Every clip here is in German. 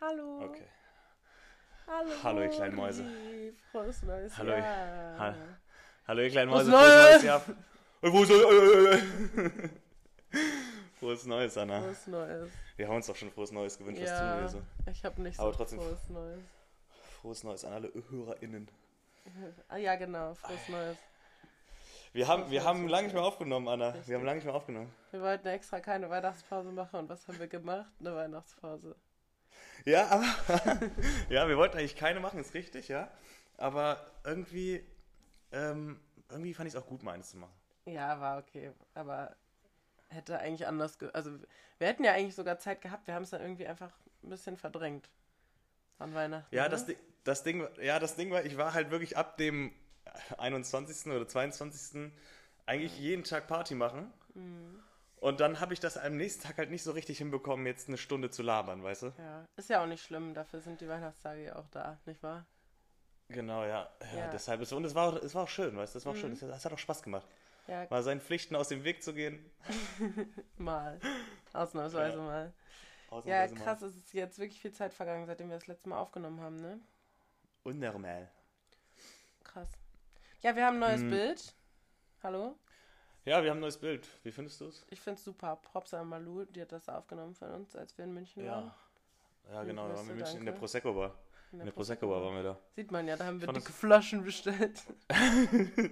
Hallo. Okay. Hallo. Hallo, ihr kleinen Mäuse. Frohes neues Hallo, Jahr. Ha- Hallo ihr kleinen Mäuse, frohes Neues! Jahr. Äh, Frohes, frohes Neues, Anna. Frohes neues. Wir haben uns doch schon frohes Neues gewünscht, was Ja, tun wir so? ich habe nicht Aber so trotzdem- frohes neues. Frohes Neues an alle HörerInnen. Ah ja, genau, frohes neues. Wir haben, wir haben lange nicht ich. mehr aufgenommen, Anna. Richtig. Wir haben lange nicht mehr aufgenommen. Wir wollten extra keine Weihnachtspause machen und was haben wir gemacht? Eine Weihnachtspause. Ja, aber. ja, wir wollten eigentlich keine machen, ist richtig, ja. Aber irgendwie. Ähm, irgendwie fand ich es auch gut, mal eines zu machen. Ja, war okay, aber hätte eigentlich anders. Also, wir hätten ja eigentlich sogar Zeit gehabt, wir haben es dann irgendwie einfach ein bisschen verdrängt. An Weihnachten. Ja, ne? das, Di- das Ding, ja, das Ding war, ich war halt wirklich ab dem 21. oder 22. eigentlich jeden Tag Party machen. Mhm. Und dann habe ich das am nächsten Tag halt nicht so richtig hinbekommen, jetzt eine Stunde zu labern, weißt du? Ja, ist ja auch nicht schlimm, dafür sind die Weihnachtstage ja auch da, nicht wahr? Genau, ja. ja, Ja. Deshalb ist, und es war, auch, es war auch schön, weißt du? Es war auch schön. Mhm. Es, es hat auch Spaß gemacht, Ja, mal seinen Pflichten aus dem Weg zu gehen. mal. Ausnahmsweise Ja. mal. Ja, Ausnahmsweise mal. krass, es ist jetzt wirklich viel Zeit vergangen, seitdem wir das letzte Mal aufgenommen haben, ne? Unnormal. Krass. Ja, wir haben ein neues Mhm. Bild. Hallo? Ja, wir haben ein neues Bild. Wie findest du es? Ich find's super. Props an Malu, die hat das aufgenommen von uns, als wir in München Ja. waren. Ja, genau. Da waren wir in München in der danke. Prosecco Bar. In der Prosecco Bar waren wir da. Sieht man ja, da haben wir dicke das- Flaschen bestellt.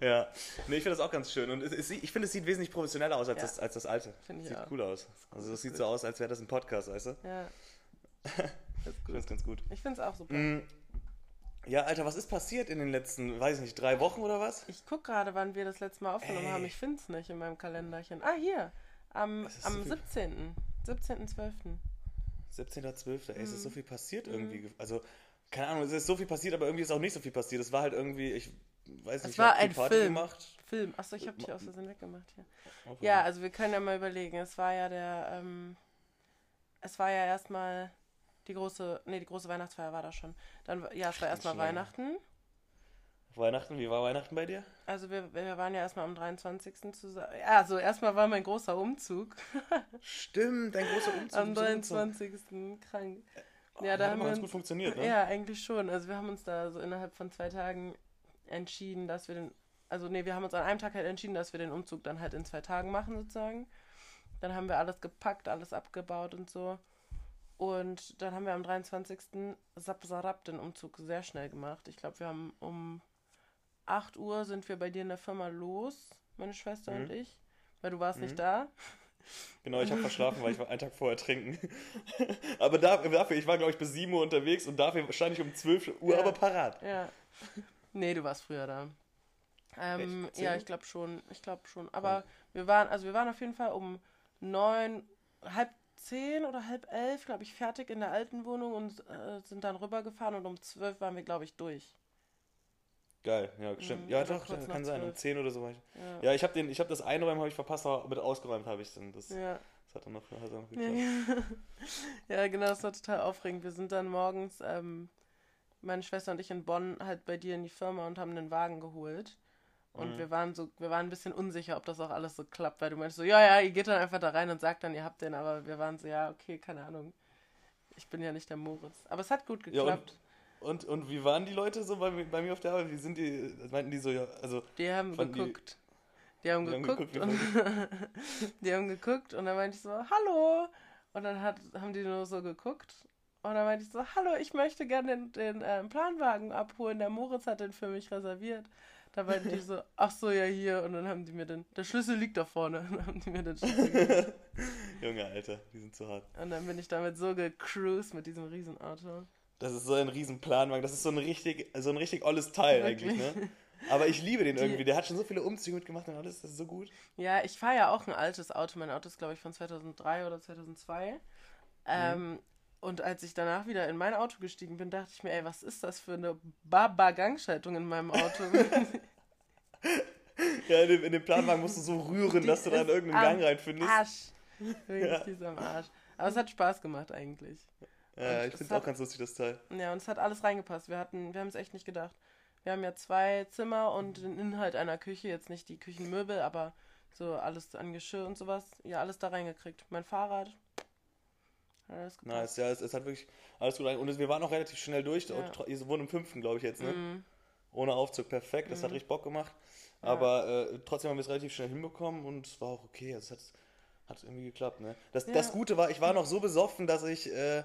Ja, nee, ich finde das auch ganz schön. Und es, es, ich finde, es sieht wesentlich professioneller aus als, Ja. das, als das alte. Finde ich Sieht auch. cool aus. Also das sieht so aus, als wäre das ein Podcast, weißt du? Ja. Das ist finde es ganz gut. Ich find's auch super. Mm, Ja, Alter, was ist passiert in den letzten, weiß ich nicht, drei Wochen oder was? Ich guck gerade, wann wir das letzte Mal aufgenommen Ey. haben. Ich find's nicht in meinem Kalenderchen. Ah, hier. Am, Es am so viel- 17. 17.12. 17.12. Ey, es ist so Mhm. viel passiert Mhm. irgendwie. Also, keine Ahnung, es ist so viel passiert, aber irgendwie ist auch nicht so viel passiert. Es war halt irgendwie, ich weiß Es nicht, ich war die ein Party Film. gemacht. Film. Achso, ich habe dich aus Versehen weggemacht hier. Ja, also wir können ja mal überlegen. Es war ja der, ähm, es war ja erstmal die große, nee, die große Weihnachtsfeier war da schon. Dann, ja, es war erstmal. Weihnachten. Weihnachten, wie war Weihnachten bei dir? Also wir, wir waren ja erstmal am 23. zusammen. Ja, also erstmal war mein großer Umzug. Stimmt, dein großer Umzug. am zum Umzug. 23. krank. Ja, Hat da haben wir ganz gut funktioniert, ne? Ja, eigentlich schon. Also wir haben uns da so innerhalb von zwei Tagen entschieden, dass wir den, also nee, wir haben uns an einem Tag halt entschieden, dass wir den Umzug dann halt in zwei Tagen machen sozusagen. Dann haben wir alles gepackt, alles abgebaut und so. Und dann haben wir am 23. Sapsarab den Umzug sehr schnell gemacht. Ich glaube, wir haben um 8 Uhr sind wir bei dir in der Firma los, meine Schwester und Mhm. ich. Weil du warst Mhm. nicht da. Genau, ich habe verschlafen, weil ich war einen Tag vorher trinken. aber da, dafür, ich war glaube ich bis 7 Uhr unterwegs und dafür stand ich um 12 Uhr Ja. aber parat. Ja. Nee, du warst früher da. Ähm, ja, ich glaube schon. Ich glaube schon. Aber wir waren, also wir waren auf jeden Fall um neun, halb zehn oder halb elf, glaube ich, fertig in der alten Wohnung und äh, sind dann rübergefahren und um zwölf waren wir, glaube ich, durch. Geil, ja, stimmt. Mhm, ja, doch, kann sein. Um 12. 10 oder so war ich. Ja. Ja, ich habe den, ich habe das Einräumen habe ich verpasst, aber mit ausgeräumt habe ich dann. Das, Ja. das hat dann noch, hat dann noch Ja, geklappt. ja, genau, das war total aufregend. Wir sind dann morgens, ähm, meine Schwester und ich in Bonn halt bei dir in die Firma und haben einen Wagen geholt. Und Mhm. wir waren so, wir waren ein bisschen unsicher, ob das auch alles so klappt, weil du meinst so, ja, ja, ihr geht dann einfach da rein und sagt dann, ihr habt den, aber wir waren so, ja, okay, keine Ahnung. Ich bin ja nicht der Moritz. Aber es hat gut Ja, und- geklappt. Und, und wie waren die Leute so bei, mir- bei mir auf der Arbeit? Wie sind die, meinten die so, ja, also, die haben fanden die- geguckt. Die, haben die haben geguckt, geguckt, und die haben geguckt und dann meinte ich so, hallo. Und dann hat, haben die nur so geguckt. Und dann meinte ich so, hallo, ich möchte gerne den, den ähm, Planwagen abholen. Der Moritz hat den für mich reserviert. Da meinten die so, ach so, ja, hier. Und dann haben die mir den, der Schlüssel liegt da vorne. Und dann haben die mir den Schlüssel gegeben. Junge, Alter, die sind zu hart. Und dann bin ich damit so gecruised mit diesem Riesenauto. Das ist so ein riesen Planwagen, das ist so ein richtig, so ein richtig olles Teil eigentlich, Wirklich. ne? Aber ich liebe den Die- irgendwie, der hat schon so viele Umzüge mitgemacht und alles, das ist so gut. Ja, ich fahre ja auch ein altes Auto. Mein Auto ist, glaube ich, von 2003 oder 2002. Ähm, und als ich danach wieder in mein Auto gestiegen bin, dachte ich mir, ey, was ist das für eine Baba-Gangschaltung in meinem Auto? Ja, in dem, in dem Planwagen musst du so rühren, Die dass du da in irgendeinen Gang reinfindest. Arsch. Wirklich, Ja. die ist am Arsch. Aber es hat Spaß gemacht eigentlich. Ja, Und ich es finde hat- auch ganz lustig, das Teil. Ja, und es hat alles reingepasst. Wir hatten, wir haben es echt nicht gedacht. Wir haben ja zwei Zimmer und den Inhalt einer Küche, jetzt nicht die Küchenmöbel, aber so alles an Geschirr und sowas, ja, alles da reingekriegt. Mein Fahrrad, alles. Nice, ja, es, es hat wirklich alles gut. Und wir waren auch relativ schnell durch. Ja. Und ihr wohnt im fünften, glaube ich, jetzt, ne? Mhm. Ohne Aufzug, perfekt. Das hat richtig Bock gemacht. Aber äh, trotzdem haben wir es relativ schnell hinbekommen und es war auch okay. Also es hat, hat irgendwie geklappt, ne? Das, Ja. das Gute war, ich war noch so besoffen, dass ich. Äh,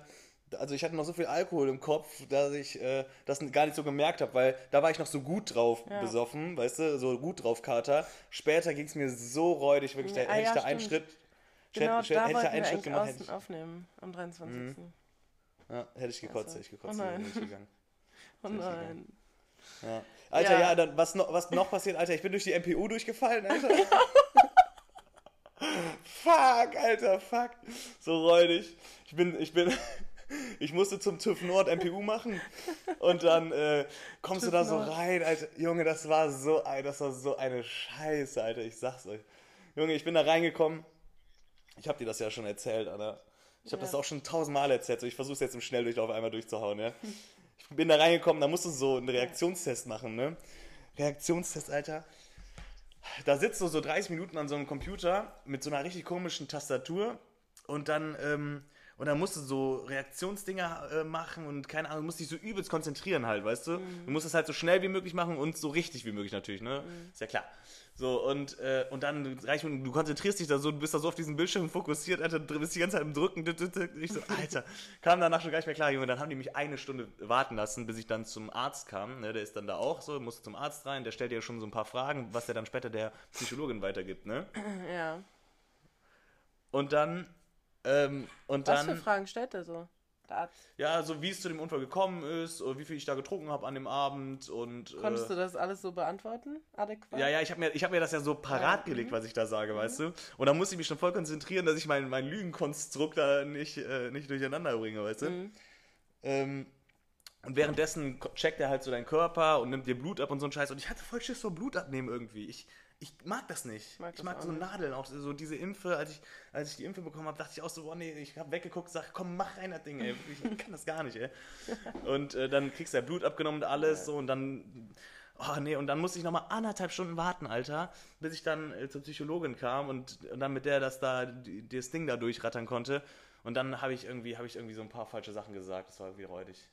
also ich hatte noch so viel Alkohol im Kopf, dass ich äh, das gar nicht so gemerkt habe, weil da war ich noch so gut drauf Ja. besoffen, weißt du, so gut drauf Kater. Später ging es mir so räudig, wirklich, da Ja, hätte ich ja, da einen stimmt. Schritt, Genau, hätte, da hätte ich da einen Schritt gemacht, hätte ich, aufnehmen am 23. ja, hätte ich gekotzt, Also, hätte ich gekotzt, oh nein. nicht gegangen. Oh nein. Ja. Alter, ja, Ja. dann, was, noch, was noch passiert, Alter, ich bin durch die MPU durchgefallen, Alter. fuck, Alter, fuck. So räudig. Ich bin, ich bin, ich musste zum TÜV Nord MPU machen und dann äh, kommst du TÜV da so rein, Alter. Junge, das war so, das war so eine Scheiße, Alter, ich sag's euch. Junge, ich bin da reingekommen. Ich hab dir das ja schon erzählt, Anna. Ich habe Ja. das auch schon tausendmal erzählt. So, ich versuche es jetzt im Schnelldurchlauf einmal durchzuhauen, ja. Ich bin da reingekommen, da musst du so einen Reaktionstest machen, ne? Reaktionstest, Alter. Da sitzt du so 30 Minuten an so einem Computer mit so einer richtig komischen Tastatur und dann, ähm, und dann musst du so Reaktionsdinger äh, machen und keine Ahnung, du musst dich so übelst konzentrieren halt, weißt du? Du musst es halt so schnell wie möglich machen und so richtig wie möglich natürlich, ne? Ist ja klar. So, und, äh, und dann reicht mir, du konzentrierst dich da so, du bist da so auf diesen Bildschirm fokussiert, Alter, du bist die ganze Zeit im Drücken. Ich so, Alter, kam danach schon gar nicht mehr klar, Junge. Dann haben die mich eine Stunde warten lassen, bis ich dann zum Arzt kam. Ne? Der ist dann da auch so, musste zum Arzt rein, der stellt dir schon so ein paar Fragen, was der dann später der Psychologin weitergibt, ne? Ja. Und dann, ähm, und Was für dann, Fragen stellt er so? Arzt. ja, so wie es zu dem Unfall gekommen ist, wie viel ich da getrunken habe an dem Abend und. Konntest äh, du das alles so beantworten? Adäquat? Ja, ja, ich habe mir, ich hab mir das ja so parat Ja, gelegt, mhm. was ich da sage, weißt du? Und da muss ich mich schon voll konzentrieren, dass ich mein, mein Lügenkonstrukt da nicht, äh, nicht durcheinander bringe, weißt du? Mhm. Ähm, und währenddessen checkt er halt so deinen Körper und nimmt dir Blut ab und so ein Scheiß. Und ich hatte voll Schiss vor Blut abnehmen irgendwie. Ich, ich mag das nicht. Mag ich das mag so nicht. Nadeln, auch so diese Impfe. Als ich, als ich die Impfe bekommen habe, dachte ich auch so, boah, nee, ich habe weggeguckt, sag, komm, mach rein das Ding, ey. Ich kann das gar nicht, ey. Und äh, dann kriegst du ja Blut abgenommen und alles so und dann, oh nee, und dann musste ich nochmal anderthalb Stunden warten, Alter, bis ich dann äh, zur Psychologin kam und, und dann mit der das da, die, das Ding da durchrattern konnte. Und dann habe ich irgendwie, habe ich irgendwie so ein paar falsche Sachen gesagt. Das war irgendwie räudig.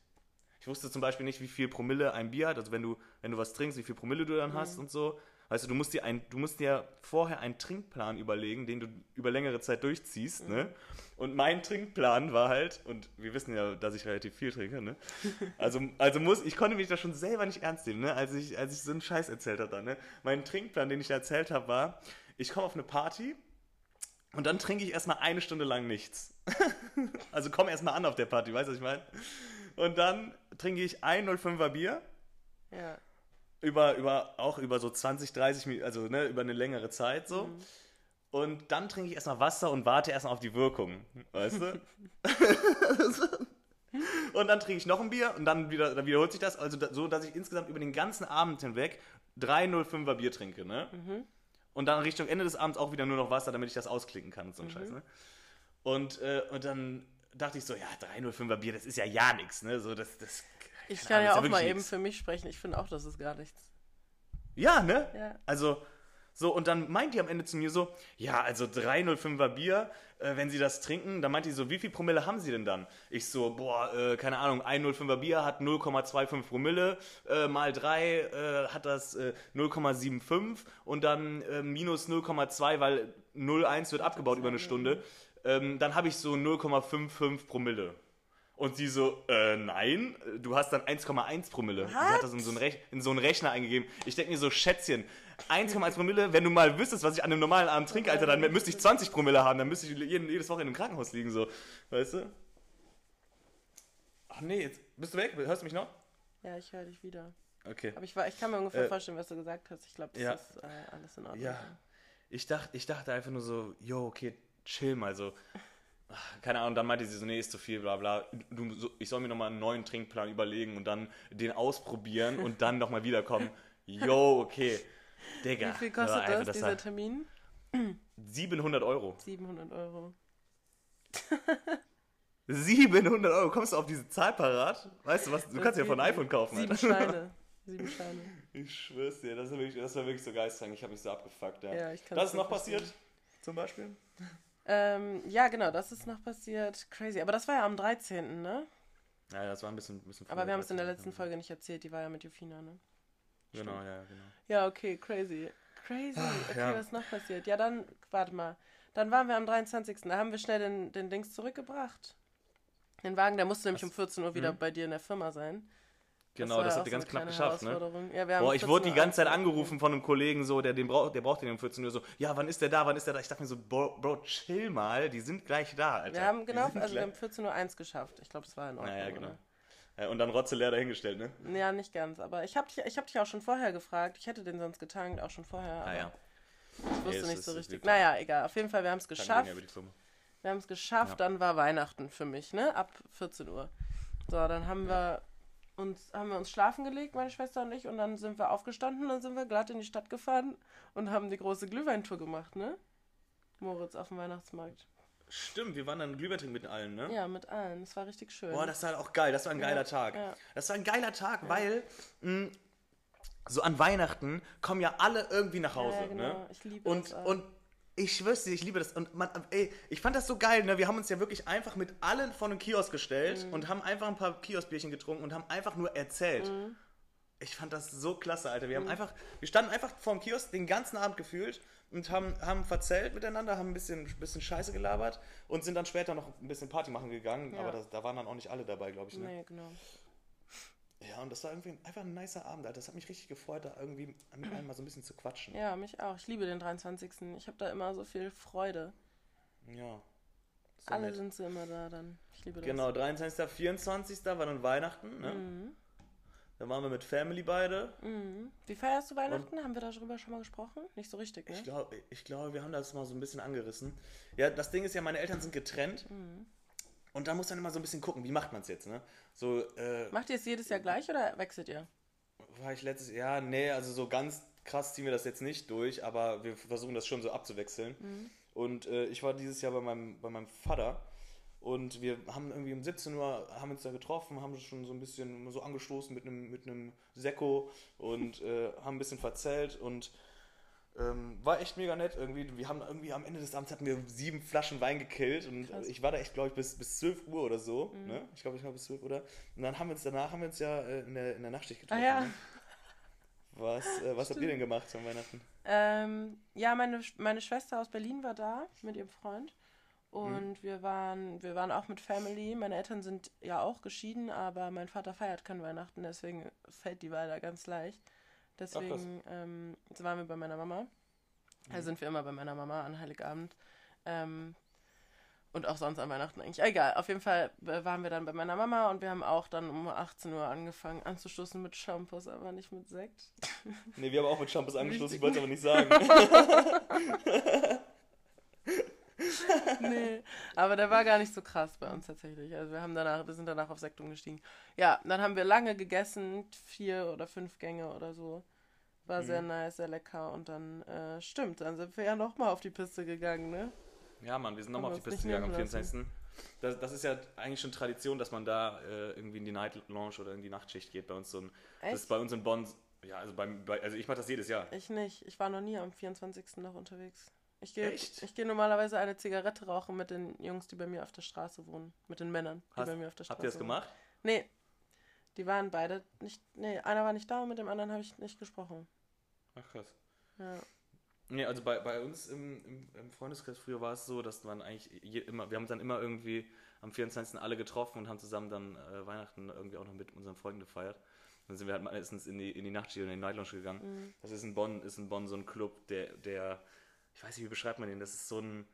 Ich wusste zum Beispiel nicht, wie viel Promille ein Bier hat, also wenn du, wenn du was trinkst, wie viel Promille du dann hast und so. Weißt du, du musst dir ein, du musst dir vorher einen Trinkplan überlegen, den du über längere Zeit durchziehst, ne? Und mein Trinkplan war halt, und wir wissen ja, dass ich relativ viel trinke, ne? Also, also muss, ich konnte mich da schon selber nicht ernst nehmen, ne? Als ich, als ich so einen Scheiß erzählt habe, ne? Mein Trinkplan, den ich da erzählt habe, war, ich komme auf eine Party und dann trinke ich erstmal eine Stunde lang nichts. also komm erstmal an auf der Party, weißt du, was ich meine? Und dann trinke ich ein 05er Bier Ja. Über, über, auch über so 20, 30 Minuten, also ne, über eine längere Zeit so. Mhm. Und dann trinke ich erstmal Wasser und warte erstmal auf die Wirkung, weißt du? und dann trinke ich noch ein Bier und dann, wieder, dann wiederholt sich das, also da, so, dass ich insgesamt über den ganzen Abend hinweg drei 05er Bier trinke, ne? Mhm. Und dann Richtung Ende des Abends auch wieder nur noch Wasser, damit ich das ausklicken kann und so ein Mhm. Scheiß, ne? Und, äh, und dann dachte ich so, ja, 305er Bier, das ist ja ja nichts, ne? So, das, das, Ich kann Ahnung, ja auch mal eben nix. für mich sprechen. Ich finde auch, das ist gar nichts. Ja, ne? Ja. Also, so, und dann meint die am Ende zu mir so, ja, also 305er Bier, äh, wenn sie das trinken, dann meint die so, wie viel Promille haben sie denn dann? Ich so, boah, äh, keine Ahnung, ein 05er Bier hat 0,25 Promille, äh, mal 3 äh, hat das äh, 0,75 und dann äh, minus 0,2, weil 0,1 wird abgebaut über eine Stunde, ähm, dann habe ich so 0,55 Promille. Und sie so, äh, nein, du hast dann 1,1 Promille. Sie hat das in so, einen Rech in so einen Rechner eingegeben. Ich denke mir so, Schätzchen, 1,1 Promille, wenn du mal wüsstest, was ich an einem normalen Abend trinke, Alter, dann müsste ich 20 Promille haben, dann müsste ich jeden, jedes Woche in einem Krankenhaus liegen, so. Weißt du? Ach nee, jetzt bist du weg? Hörst du mich noch? Ja, ich höre dich wieder. Okay. Aber ich, war, ich kann mir ungefähr Äh, vorstellen, was du gesagt hast. Ich glaube, das ja. ist äh, alles in Ordnung. Ja. Ich dachte, ich dachte einfach nur so, yo, okay, chill mal so. Keine Ahnung, dann meinte sie so, nee, ist zu viel, bla bla. Du, so, ich soll mir nochmal einen neuen Trinkplan überlegen und dann den ausprobieren und dann nochmal wiederkommen. Yo, okay. Digga. Wie viel das war kostet einfach- das, dieser war Termin? 700 Euro. 700 Euro. 700 Euro. Kommst du auf diese Zahl parat? Weißt du was? Du Das kannst ja von iPhone kaufen. Sieben Alter. Scheine. Sieben Scheine. Ich schwör's dir, das, ist wirklich, das war wirklich so geistreich. Ich habe mich so abgefuckt. Ja. Ja, ich kann's das ist noch passiert, zum Beispiel? Ähm, ja, genau, das ist noch passiert. Crazy. Aber das war ja am 13., ne? Ja, das war ein bisschen, bisschen Aber wir haben es in der früher, letzten Folge nicht erzählt, die war ja mit Jufina, ne? Genau, ja, genau. Ja, okay, crazy. Crazy. Ah, Okay, ja. was ist noch passiert? Ja, dann, warte mal. Dann waren wir am 23. Da haben wir schnell den, den Dings zurückgebracht. Den Wagen, der musste nämlich um 14 Uhr wieder Mhm. bei dir in der Firma sein. Genau, das ja habt ihr ganz knapp geschafft, ne? Ja, Boah, ich 14 wurde die ganze Zeit angerufen von einem Kollegen, so, der, den braucht, der braucht den um 14 Uhr, so, ja, wann ist der da, wann ist der da? Ich dachte mir so, Bro, Bro chill mal, die sind gleich da, Alter. Wir haben genau, also wir haben 14 Uhr 1 geschafft. Ich glaube, das war in Ordnung. Naja, genau. oder? Ja, und dann Rotze leer dahingestellt, ne? Ja, nicht ganz. Aber ich habe dich, ich hab dich auch schon vorher gefragt. Ich hätte den sonst getankt, auch schon vorher. Naja. ich wusste es nicht so es richtig. Naja, egal. Auf jeden Fall, wir haben es geschafft. ja. Wir haben es geschafft, Ja. dann war Weihnachten für mich, ne? Ab 14 Uhr. So, dann haben wir uns, haben wir uns schlafen gelegt, meine Schwester und ich, und dann sind wir aufgestanden, dann sind wir glatt in die Stadt gefahren und haben die große Glühweintour gemacht, ne? Moritz auf dem Weihnachtsmarkt. Stimmt, wir waren dann Glühwein trinken mit allen, ne? Ja, mit allen. Das war richtig schön. Boah, das war auch geil, das war ein geiler Ja, Tag. ja. Das war ein geiler Tag, weil mh, so an Weihnachten kommen ja alle irgendwie nach Hause, ja, genau. ne? Ich liebe Und, das auch. und ich schwör's dir, ich liebe das. Und man, ey, ich fand das so geil, ne? Wir haben uns ja wirklich einfach mit allen vor den Kiosk gestellt Mhm. und haben einfach ein paar Kioskbierchen getrunken und haben einfach nur erzählt. Mhm. Ich fand das so klasse, Alter. Wir haben einfach, wir standen einfach vor dem Kiosk den ganzen Abend gefühlt und haben, haben verzählt miteinander, haben ein bisschen, bisschen Scheiße gelabert und sind dann später noch ein bisschen Party machen gegangen. Ja. Aber das, da waren dann auch nicht alle dabei, glaube ich. Ne? Nee, genau. Ja, und das war irgendwie einfach ein nicer Abend, Alter. Das hat mich richtig gefreut, da irgendwie mit einem mal so ein bisschen zu quatschen. Ja, mich auch. Ich liebe den 23. Ich habe da immer so viel Freude. Ja. So Alle nett. sind sie immer da dann. Ich liebe das. Genau, 23., 24. war dann Weihnachten, ne? Mhm. Da waren wir mit Family beide. Mhm. Wie feierst du Weihnachten? Haben wir darüber schon mal gesprochen? Nicht so richtig, ne? Ich glaube, ich glaube, wir haben das mal so ein bisschen angerissen. Ja, das Ding ist ja, meine Eltern sind getrennt. Mhm. Und da muss man immer so ein bisschen gucken, wie macht man es jetzt, ne? So, äh, Macht ihr es jedes Jahr gleich oder wechselt ihr? war ich letztes Jahr, nee, also so ganz krass ziehen wir das jetzt nicht durch, aber wir versuchen das schon so abzuwechseln. Mhm. Und äh, ich war dieses Jahr bei meinem, bei meinem Vater und wir haben irgendwie um 17 Uhr haben uns da getroffen, haben schon so ein bisschen so angestoßen mit einem mit einem Sekko und äh, haben ein bisschen verzählt und ähm, war echt mega nett irgendwie. Wir haben irgendwie am Ende des Abends hatten wir sieben Flaschen Wein gekillt und Krass. ich war da echt, glaube ich, bis, bis 12 Uhr oder so. Ne? Ich glaube, ich war bis 12 Uhr. Oder? Und dann haben wir uns danach haben wir uns ja äh, in, der, in der Nachtschicht Ah getroffen. ja. Ne? Was, äh, was habt ihr denn gemacht an Weihnachten? Ähm, ja, meine, meine Schwester aus Berlin war da mit ihrem Freund. Und Mhm. wir waren, wir waren auch mit Family. Meine Eltern sind ja auch geschieden, aber mein Vater feiert kein Weihnachten, deswegen fällt die Wahl da ganz leicht. Deswegen ähm, waren wir bei meiner Mama. Mhm. Da sind wir immer bei meiner Mama an Heiligabend. Ähm, und auch sonst an Weihnachten eigentlich. Egal, auf jeden Fall waren wir dann bei meiner Mama und wir haben auch dann um 18 Uhr angefangen anzustoßen mit Shampoos, aber nicht mit Sekt. Ne, wir haben auch mit Shampoos angeschlossen, ich wollte es aber nicht sagen. nee, aber der war gar nicht so krass bei uns tatsächlich. Also wir haben danach, wir sind danach auf Sekt umgestiegen. Ja, dann haben wir lange gegessen, vier oder fünf Gänge oder so. War sehr Mhm. nice, sehr lecker und dann, äh, stimmt, dann sind wir ja nochmal auf die Piste gegangen, ne? Ja, Mann, wir sind nochmal auf die Piste gegangen am nehmen 24. Das, das ist ja eigentlich schon Tradition, dass man da äh, irgendwie in die Night Lounge oder in die Nachtschicht geht. Bei uns so ein, das ist Echt? bei uns in Bonn, ja, also, beim, bei, also ich mache das jedes Jahr. Ich nicht. Ich war noch nie am 24. noch unterwegs. Ich gehe gehe normalerweise eine Zigarette rauchen mit den Jungs, die bei mir auf der Straße wohnen. Mit den Männern, die Hast- bei mir auf der Straße Habt ihr das wohnen. gemacht? Nee. Die waren beide nicht. Nee, einer war nicht da und mit dem anderen habe ich nicht gesprochen. Ach krass. Ja. Nee, also bei, bei uns im, im, im Freundeskreis früher war es so, dass man eigentlich je, immer, wir haben uns dann immer irgendwie am 24. alle getroffen und haben zusammen dann äh, Weihnachten irgendwie auch noch mit unseren Freunden gefeiert. Dann sind wir halt meistens in die, in die Nachtschicht oder in die Night Lounge gegangen. Mhm. Das ist in Bonn, ist in Bonn so ein Club, der, der, ich weiß nicht, wie beschreibt man den? Das ist so ein,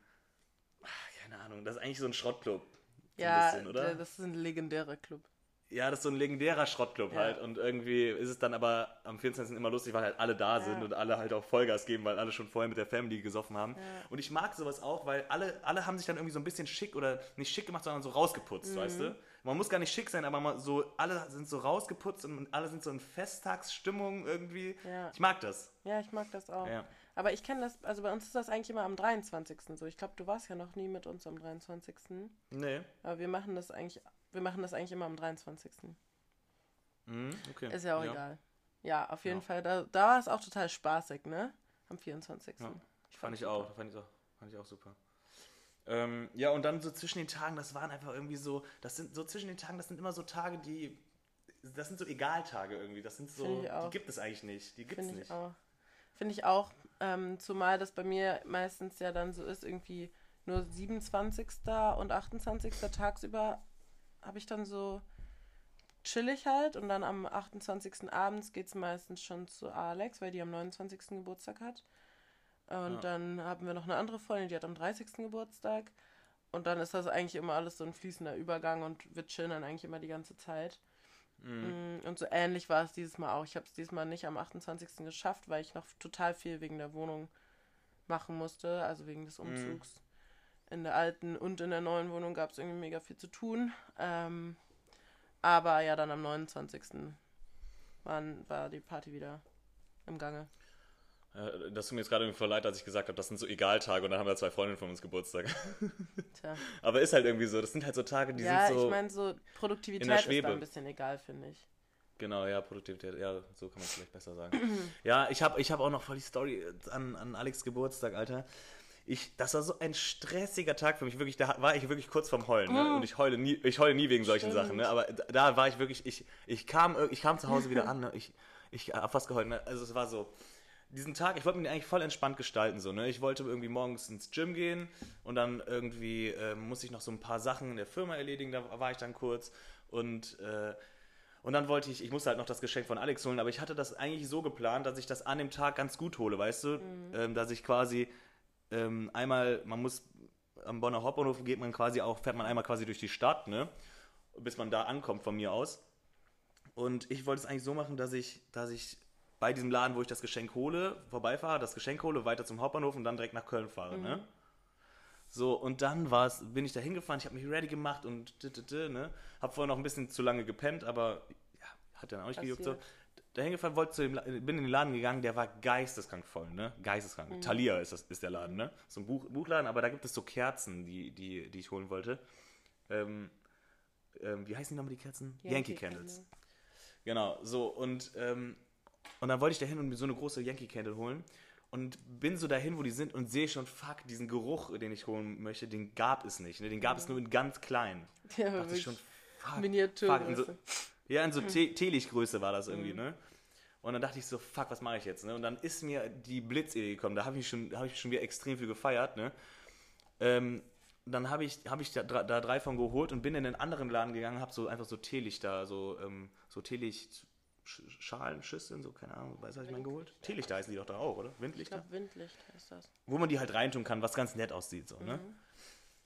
ah, keine Ahnung, das ist eigentlich so ein Schrottclub. So Ja, ein bisschen, das ist ein legendärer Club. Ja, das ist so ein legendärer Schrottclub Ja. halt. Und irgendwie ist es dann aber am 24. immer lustig, weil halt alle da sind Ja. und alle halt auch Vollgas geben, weil alle schon vorher mit der Family gesoffen haben. Ja. Und ich mag sowas auch, weil alle, alle haben sich dann irgendwie so ein bisschen schick oder nicht schick gemacht, sondern so rausgeputzt, Mhm. weißt du? Man muss gar nicht schick sein, aber man so, alle sind so rausgeputzt und alle sind so in Festtagsstimmung irgendwie. Ja. Ich mag das. Ja, ich mag das auch. Ja. Aber ich kenne das, also bei uns ist das eigentlich immer am 23. so. Ich glaube, du warst ja noch nie mit uns am 23. Nee. Aber wir machen das eigentlich, wir machen das eigentlich immer am 23. Mhm, okay. Ist ja auch egal. Ja, auf jeden Fall. Da, da war es auch total spaßig, ne? Am 24. Ja, Ich Fand ich super. auch, fand ich auch, fand ich auch super. Ähm, ja, und dann so zwischen den Tagen, das waren einfach irgendwie so, das sind so zwischen den Tagen, das sind immer so Tage, die, das sind so Egaltage irgendwie. Das sind so, ich die gibt es eigentlich nicht. Die gibt es ich nicht. auch. Finde ich auch. Ähm, zumal das bei mir meistens ja dann so ist, irgendwie nur 27. und 28. tagsüber habe ich dann so chillig halt und dann am 28. abends geht es meistens schon zu Alex, weil die am 29. Geburtstag hat. Und Ja. dann haben wir noch eine andere Freundin, die hat am 30. Geburtstag. Und dann ist das eigentlich immer alles so ein fließender Übergang und wir chillen dann eigentlich immer die ganze Zeit. Mhm. Mm, Und so ähnlich war es dieses Mal auch. Ich habe es diesmal nicht am 28. geschafft, weil ich noch total viel wegen der Wohnung machen musste, also wegen des Umzugs. In der alten und in der neuen Wohnung gab es irgendwie mega viel zu tun. Ähm, aber ja, dann am 29. Waren, war die Party wieder im Gange. Äh, Das tut mir jetzt gerade irgendwie voll leid, als ich gesagt habe, das sind so Egaltage und dann haben da zwei Freundinnen von uns Geburtstag. Tja. Aber ist halt irgendwie so, das sind halt so Tage, die ja, sind so. ich meine, so Produktivität ist da ein bisschen egal, finde ich. Genau, ja, Produktivität, ja, so kann man es vielleicht besser sagen. ja, ich habe ich hab auch noch voll die Story an, an Alex Geburtstag, Alter. Ich, das war so ein stressiger Tag für mich, wirklich, da war ich wirklich kurz vorm Heulen, ne? Und ich heule nie, ich heule nie wegen solchen Stimmt. Sachen, ne? Aber da, da war ich wirklich, ich, ich kam, ich kam zu Hause wieder an, ne? Ich, ich hab fast geheult, ne? Also es war so, diesen Tag, ich wollte mir eigentlich voll entspannt gestalten, so, ne? Ich wollte irgendwie morgens ins Gym gehen und dann irgendwie ähm, musste ich noch so ein paar Sachen in der Firma erledigen, da war ich dann kurz und äh, und dann wollte ich, ich musste halt noch das Geschenk von Alex holen, aber ich hatte das eigentlich so geplant, dass ich das an dem Tag ganz gut hole, weißt du? Ähm, dass ich quasi ähm, einmal, man muss am Bonner Hauptbahnhof geht man quasi auch, fährt man einmal quasi durch die Stadt, ne? Bis man da ankommt von mir aus. Und ich wollte es eigentlich so machen, dass ich, dass ich bei diesem Laden, wo ich das Geschenk hole, vorbeifahre, das Geschenk hole, weiter zum Hauptbahnhof und dann direkt nach Köln fahre, ne? So, und dann war's, bin ich da hingefahren, ich habe mich ready gemacht und d -d -d, ne? Hab vorher noch ein bisschen zu lange gepennt, aber ja, hat dann auch nicht gejuckt. So. Da hingefahren, wollte zu dem, bin in den Laden gegangen, der war geisteskrank voll, ne? Geisteskrank. Thalia ist, das, ist der Laden, ne? So ein Buch, Buchladen, aber da gibt es so Kerzen, die, die, die ich holen wollte. Ähm, ähm, wie heißen die nochmal die Kerzen? Yankee, Candles. Genau, so und, ähm, und dann wollte ich dahin und mir so eine große Yankee Candle holen und bin so dahin, wo die sind und sehe schon, fuck, diesen Geruch, den ich holen möchte, den gab es nicht. Ne? Den gab es nur in ganz klein. Ja, dachte ich schon, fuck, Miniaturgröße. fuck, in so, ja, in so Te- Teelichtgröße war das irgendwie, ne? Und dann dachte ich so, fuck, was mache ich jetzt, ne? Und dann ist mir die Blitzidee gekommen, da habe ich schon, da habe ich schon wieder extrem viel gefeiert, ne? Ähm, dann habe ich, hab ich da, da drei von geholt und bin in einen anderen Laden gegangen, habe so einfach so Teelichter, so, ähm, so Teelicht Schalen, Schüsseln, so, keine Ahnung, weißt du, was ich meine geholt? Teelichter heißen die doch da auch, oder? Ich Windlichter? glaube, Windlicht heißt das. Wo man die halt reintun kann, was ganz nett aussieht, so, ne?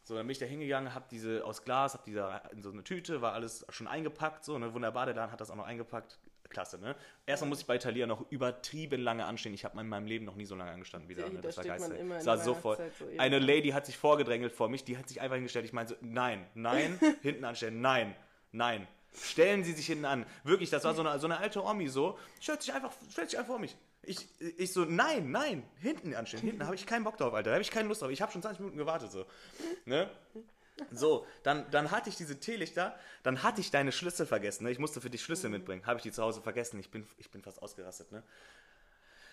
So, dann bin ich da hingegangen, hab diese aus Glas, hab die da in so eine Tüte, war alles schon eingepackt, so, ne? Wunderbar, der Laden hat das auch noch eingepackt. Klasse, ne? Erstmal muss ich bei Thalia noch übertrieben lange anstehen. Ich habe in meinem Leben noch nie so lange angestanden wie da. Ne? da Das war geistig. immer in Das war so voll. So. Eine Lady hat sich vorgedrängelt vor mich, die hat sich einfach hingestellt. Ich meinte so, nein, nein, hinten anstellen, nein, nein. Stellen Sie sich hinten an. Wirklich, das war so eine, so eine alte Omi so. Stellt sich einfach, stellt sich einfach vor mich. Ich, ich so, nein, nein, hinten anstellen. Hinten habe ich keinen Bock drauf, Alter. Da habe ich keine Lust drauf. Ich habe schon 20 Minuten gewartet so. Ne? So, dann, dann hatte ich diese Teelichter, dann hatte ich deine Schlüssel vergessen. Ne? Ich musste für dich Schlüssel mitbringen. Habe ich die zu Hause vergessen. Ich bin, ich bin fast ausgerastet. Ne?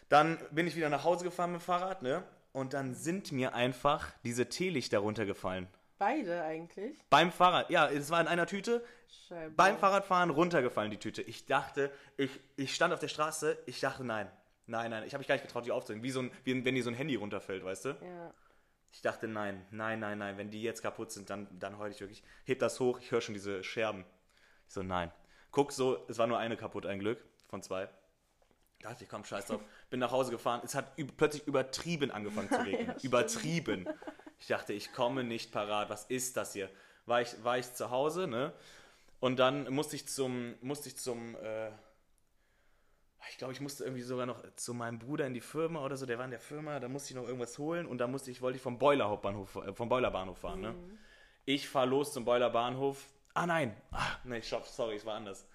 Dann bin ich wieder nach Hause gefahren mit dem Fahrrad. Ne? Und dann sind mir einfach diese Teelichter runtergefallen. Beide eigentlich. Beim Fahrrad, ja, es war in einer Tüte. Scheibe. Beim Fahrradfahren runtergefallen, die Tüte. Ich dachte, ich, ich stand auf der Straße, ich dachte, nein, nein, nein. Ich habe mich gar nicht getraut, die aufzunehmen. Wie, so ein, wie wenn dir so ein Handy runterfällt, weißt du? Ja. Ich dachte, nein, nein, nein, nein, wenn die jetzt kaputt sind, dann, dann heul ich wirklich. Heb das hoch, ich höre schon diese Scherben. Ich so, nein. Guck so, es war nur eine kaputt, ein Glück, von zwei. Dachte ich, komm, scheiß drauf. Bin nach Hause gefahren, es hat plötzlich übertrieben angefangen zu regnen. stimmt. übertrieben. Ich dachte, ich komme nicht parat, was ist das hier? War ich, war ich zu Hause, ne? Und dann musste ich zum, musste ich zum, äh, ich glaube, ich musste irgendwie sogar noch zu meinem Bruder in die Firma oder so, der war in der Firma, da musste ich noch irgendwas holen und da musste ich, wollte ich vom Boiler Hauptbahnhof, äh, vom Boiler Bahnhof fahren, ne? Ich fahre los zum Boiler Bahnhof. Ah nein, ah, nee, stopp, sorry, es war anders.